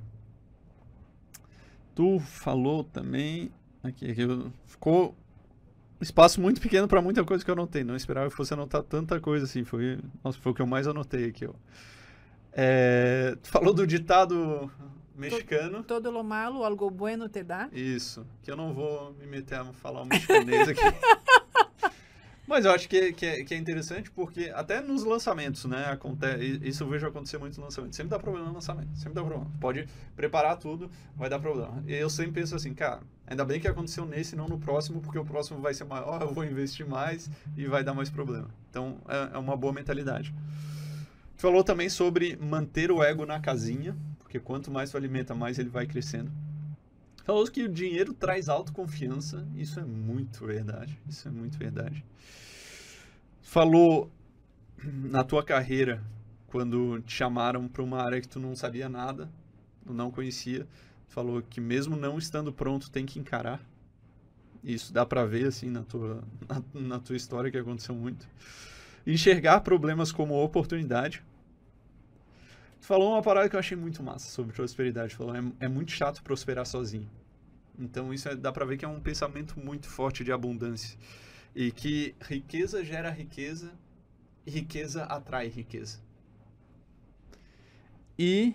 Tu falou também. Aqui, aqui ficou espaço muito pequeno para muita coisa que eu anotei. Não esperava que fosse anotar tanta coisa assim. Foi, nossa, foi o que eu mais anotei aqui. Ó. É, tu falou do ditado mexicano. Todo lo malo, algo bueno te dá. Isso. Que eu não vou me meter a falar o mexicanês aqui. Mas eu acho que, que, é, que é interessante porque até nos lançamentos, né? Acontece, isso eu vejo acontecer muito no lançamento. Sempre dá problema no lançamento. Sempre dá problema. Pode preparar tudo, vai dar problema. E eu sempre penso assim, cara, ainda bem que aconteceu nesse, não no próximo, porque o próximo vai ser maior, eu vou investir mais e vai dar mais problema. Então é, é uma boa mentalidade. Falou também sobre manter o ego na casinha, porque quanto mais tu alimenta, mais ele vai crescendo. Falou que o dinheiro traz autoconfiança. Isso é muito verdade. Isso é muito verdade. Falou na tua carreira, quando te chamaram para uma área que tu não sabia nada, não conhecia, falou que mesmo não estando pronto, tem que encarar. Isso dá para ver assim na tua, na, na tua história que aconteceu muito. Enxergar problemas como oportunidade. Tu falou uma parada que eu achei muito massa sobre prosperidade. Falou, é, é muito chato prosperar sozinho. Então isso é, dá para ver que é um pensamento muito forte de abundância e que riqueza gera riqueza e riqueza atrai riqueza. E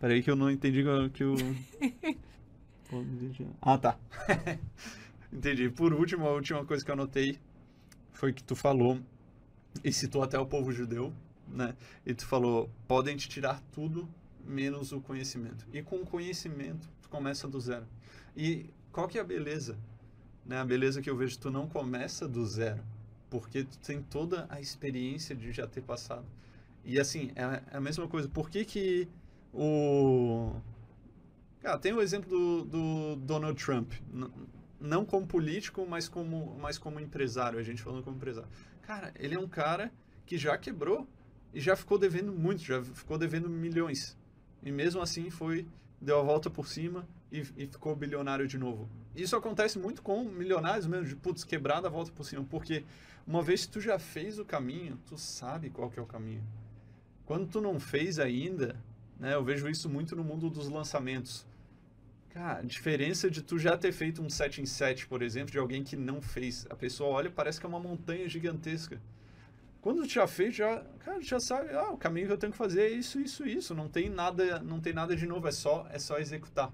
peraí que eu não entendi que o Ah, tá. entendi. Por último, a última coisa que eu anotei foi que tu falou e citou até o povo judeu, né? E tu falou: "Podem te tirar tudo menos o conhecimento". E com o conhecimento, tu começa do zero. E qual que é a beleza? Né? A beleza que eu vejo, tu não começa do zero, porque tu tem toda a experiência de já ter passado. E assim, é, é a mesma coisa. Por que que o... Cara, tem o exemplo do, do Donald Trump. não como político, mas como, mas como empresário. A gente falando como empresário. Cara, ele é um cara que já quebrou e já ficou devendo muito, já ficou devendo milhões. E mesmo assim foi, deu a volta por cima e, e, ficou bilionário de novo. Isso acontece muito com milionários mesmo, de putz, quebrada, volta por cima. Porque uma vez que tu já fez o caminho, tu sabe qual que é o caminho. Quando tu não fez ainda, né, eu vejo isso muito no mundo dos lançamentos. Cara, a diferença de tu já ter feito um 7 em 7, por exemplo, de alguém que não fez. A pessoa olha parece que é uma montanha gigantesca. Quando tu já fez, já, cara, já sabe, ah, o caminho que eu tenho que fazer é isso, isso, isso. Não tem nada, não tem nada de novo, é só, é só executar.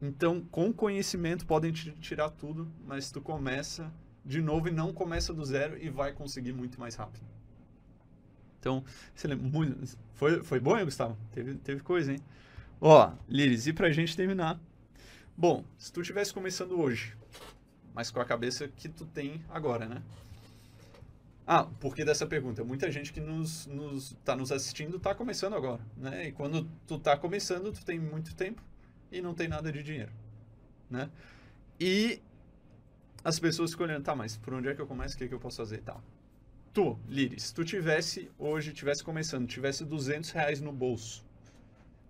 Então, com conhecimento podem te tirar tudo, mas tu começa de novo e não começa do zero e vai conseguir muito mais rápido. Então, foi, foi bom, hein, Gustavo? Teve, teve coisa, hein? Ó, Liris, e pra gente terminar. Bom, se tu estivesse começando hoje, mas com a cabeça que tu tem agora, né? Ah, por que dessa pergunta? Muita gente que nos, nos, tá nos assistindo tá começando agora, né? E quando tu tá começando, tu tem muito tempo e não tem nada de dinheiro, né? E as pessoas escolhendo, tá, mas por onde é que eu começo? O que, é que eu posso fazer e tal? Tu, Liris, se tu tivesse hoje, tivesse começando, tivesse 200 reais no bolso,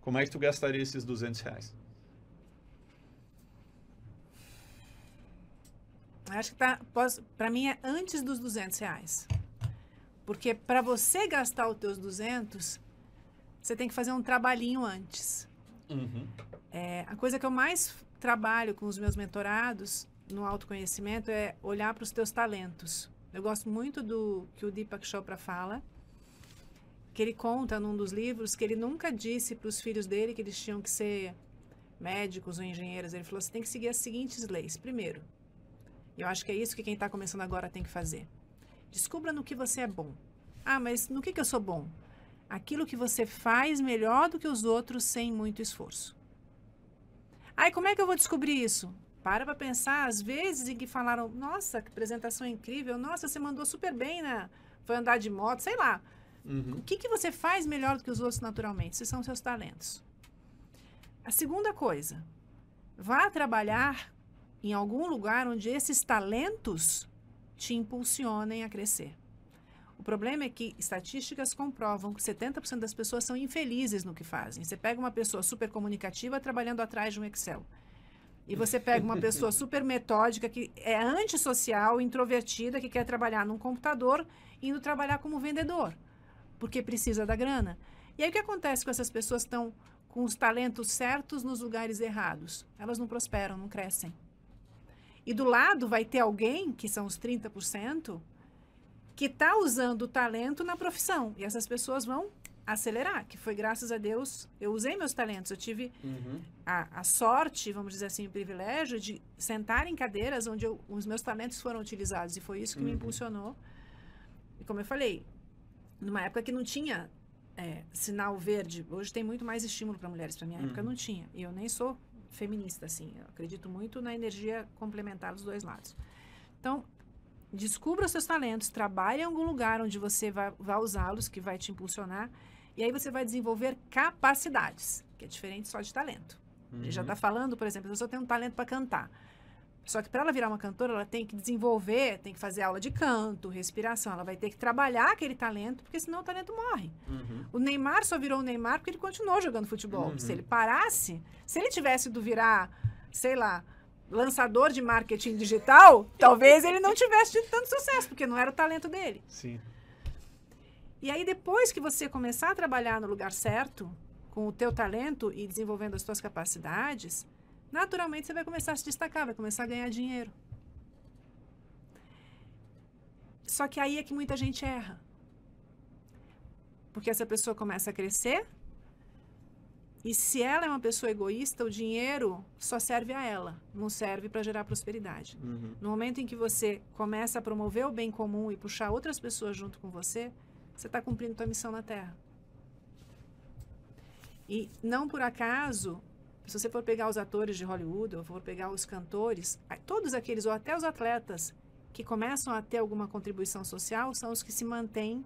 como é que tu gastaria esses 200 reais? Acho que tá, para mim é antes dos 200 reais. Porque para você gastar os teus 200, você tem que fazer um trabalhinho antes. Uhum. É, a coisa que eu mais trabalho com os meus mentorados no autoconhecimento é olhar para os teus talentos. Eu gosto muito do que o Deepak Chopra fala, que ele conta num dos livros que ele nunca disse para os filhos dele que eles tinham que ser médicos ou engenheiros. Ele falou: você tem que seguir as seguintes leis. Primeiro, eu acho que é isso que quem está começando agora tem que fazer. Descubra no que você é bom. Ah, mas no que, que eu sou bom? Aquilo que você faz melhor do que os outros sem muito esforço. Ai, como é que eu vou descobrir isso? Para para pensar, às vezes em que falaram, nossa, que apresentação incrível, nossa, você mandou super bem, né? Foi andar de moto, sei lá. Uhum. O que, que você faz melhor do que os outros naturalmente? Esses são seus talentos. A segunda coisa, vá trabalhar em algum lugar onde esses talentos te impulsionem a crescer. O problema é que estatísticas comprovam que 70% das pessoas são infelizes no que fazem. Você pega uma pessoa super comunicativa trabalhando atrás de um Excel. E você pega uma pessoa super metódica, que é antissocial, introvertida, que quer trabalhar num computador, indo trabalhar como vendedor, porque precisa da grana. E aí o que acontece com essas pessoas que estão com os talentos certos nos lugares errados? Elas não prosperam, não crescem. E do lado vai ter alguém, que são os 30%, que está usando o talento na profissão. E essas pessoas vão acelerar, que foi graças a Deus, eu usei meus talentos, eu tive uhum. a, a, sorte, vamos dizer assim, o privilégio de sentar em cadeiras onde eu, os meus talentos foram utilizados, e foi isso que uhum. me impulsionou. E como eu falei, numa época que não tinha é, sinal verde, hoje tem muito mais estímulo para mulheres, para minha uhum. época não tinha, e eu nem sou feminista, assim, eu acredito muito na energia complementar dos dois lados. Então, descubra os seus talentos, trabalhe em algum lugar onde você vai, vai usá-los, que vai te impulsionar, e aí você vai desenvolver capacidades, que é diferente só de talento. Uhum. Ele já está falando, por exemplo, a pessoa tem um talento para cantar. Só que para ela virar uma cantora, ela tem que desenvolver, tem que fazer aula de canto, respiração. Ela vai ter que trabalhar aquele talento, porque senão o talento morre. Uhum. O Neymar só virou o Neymar porque ele continuou jogando futebol. Uhum. Se ele parasse, se ele tivesse do virar, sei lá, lançador de marketing digital, talvez ele não tivesse tido tanto sucesso, porque não era o talento dele. Sim. E aí, depois que você começar a trabalhar no lugar certo, com o teu talento e desenvolvendo as tuas capacidades, naturalmente você vai começar a se destacar, vai começar a ganhar dinheiro. Só que aí é que muita gente erra. Porque essa pessoa começa a crescer, e se ela é uma pessoa egoísta, o dinheiro só serve a ela, não serve para gerar prosperidade. Uhum. No momento em que você começa a promover o bem comum e puxar outras pessoas junto com você, você está cumprindo sua missão na Terra. E não por acaso, se você for pegar os atores de Hollywood, ou for pegar os cantores, todos aqueles, ou até os atletas que começam a ter alguma contribuição social, são os que se mantêm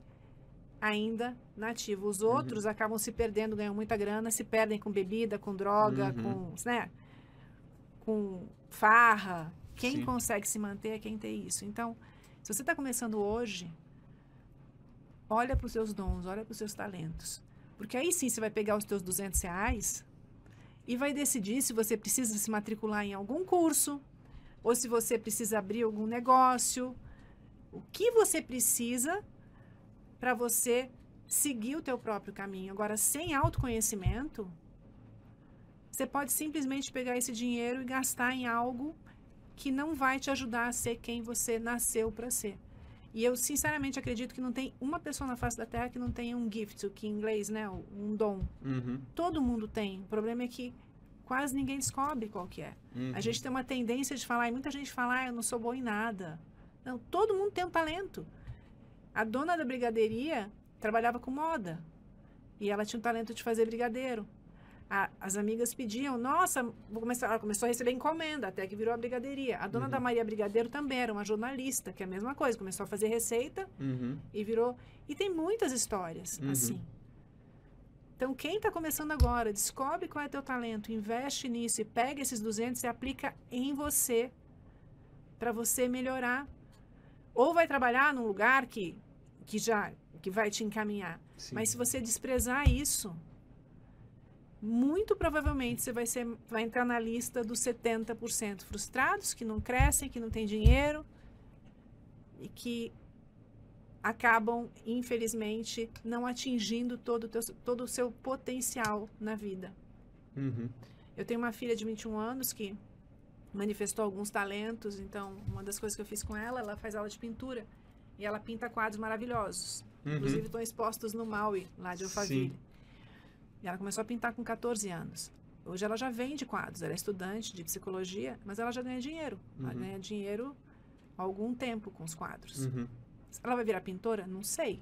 ainda nativo. Os uhum. outros uhum. acabam se perdendo, ganham muita grana, se perdem com bebida, com droga, uhum. com, né, com farra. Quem Sim. consegue se manter é quem tem isso. Então, se você está começando hoje, olha para os seus dons, olha para os seus talentos. Porque aí sim você vai pegar os teus 200 reais e vai decidir se você precisa se matricular em algum curso ou se você precisa abrir algum negócio. O que você precisa para você seguir o teu próprio caminho. Agora, sem autoconhecimento, você pode simplesmente pegar esse dinheiro e gastar em algo que não vai te ajudar a ser quem você nasceu para ser. E eu sinceramente acredito que não tem uma pessoa na face da Terra que não tenha um gift, o que em inglês, né, um dom. Uhum. Todo mundo tem. O problema é que quase ninguém descobre qual que é. Uhum. A gente tem uma tendência de falar, e muita gente fala, ah, eu não sou bom em nada. Não, todo mundo tem um talento. A dona da brigadeiria trabalhava com moda. E ela tinha o talento de fazer brigadeiro. A, as amigas pediam, nossa, vou começar, ela começou a receber encomenda, até que virou a brigadeiria. A dona uhum. da Maria Brigadeiro também era uma jornalista, que é a mesma coisa, começou a fazer receita uhum. e virou. E tem muitas histórias uhum. assim. Então, quem está começando agora, descobre qual é teu talento, investe nisso e pega esses 200 e aplica em você, para você melhorar. Ou vai trabalhar num lugar que que já que vai te encaminhar. Sim. Mas se você desprezar isso, muito provavelmente você vai, ser, vai entrar na lista dos 70% frustrados, que não crescem, que não têm dinheiro e que acabam, infelizmente, não atingindo todo o, teu, todo o seu potencial na vida. Uhum. Eu tenho uma filha de 21 anos que manifestou alguns talentos, então uma das coisas que eu fiz com ela, ela faz aula de pintura. E ela pinta quadros maravilhosos. Uhum. Inclusive estão expostos no Maui, lá de Alphaville. Sim. E ela começou a pintar com 14 anos. Hoje ela já vende quadros, ela é estudante de psicologia, mas ela já ganha dinheiro. Uhum. Ela ganha dinheiro há algum tempo com os quadros. Uhum. Ela vai virar pintora? Não sei.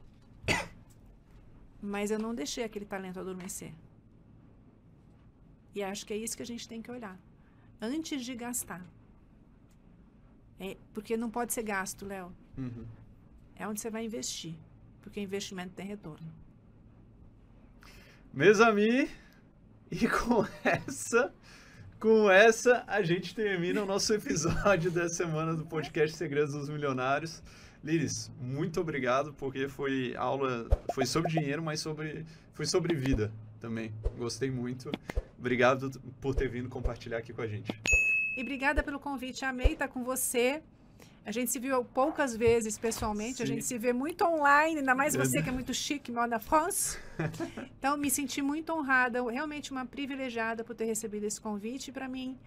Mas eu não deixei aquele talento adormecer. E acho que é isso que a gente tem que olhar. Antes de gastar. É, porque não pode ser gasto, Léo. Uhum é onde você vai investir, porque investimento tem retorno. Meus amigos, E com essa, com essa, a gente termina o nosso episódio da semana do podcast Segredos dos Milionários. Liris, muito obrigado, porque foi aula, foi sobre dinheiro, mas sobre, foi sobre vida também. Gostei muito. Obrigado por ter vindo compartilhar aqui com a gente. E obrigada pelo convite. Amei estar com você. A gente se viu poucas vezes pessoalmente, Sim. a gente se vê muito online, ainda mais você que é muito chique, mora na France. Então, me senti muito honrada, realmente uma privilegiada por ter recebido esse convite. Para mim,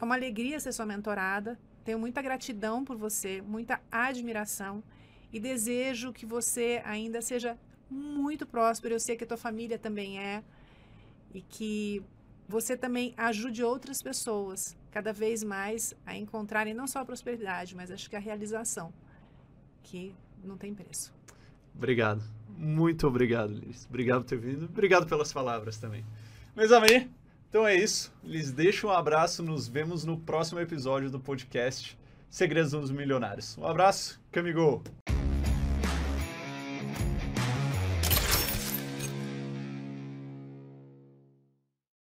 é uma alegria ser sua mentorada. Tenho muita gratidão por você, muita admiração e desejo que você ainda seja muito próspero. Eu sei que a tua família também é e que você também ajude outras pessoas cada vez mais a encontrarem não só a prosperidade, mas acho que a realização, que não tem preço. Obrigado. Muito obrigado, Liz. Obrigado por ter vindo. Obrigado pelas palavras também. Meus amigos, então é isso. Lhes deixo um abraço. Nos vemos no próximo episódio do podcast Segredos dos Milionários. Um abraço, Camigo!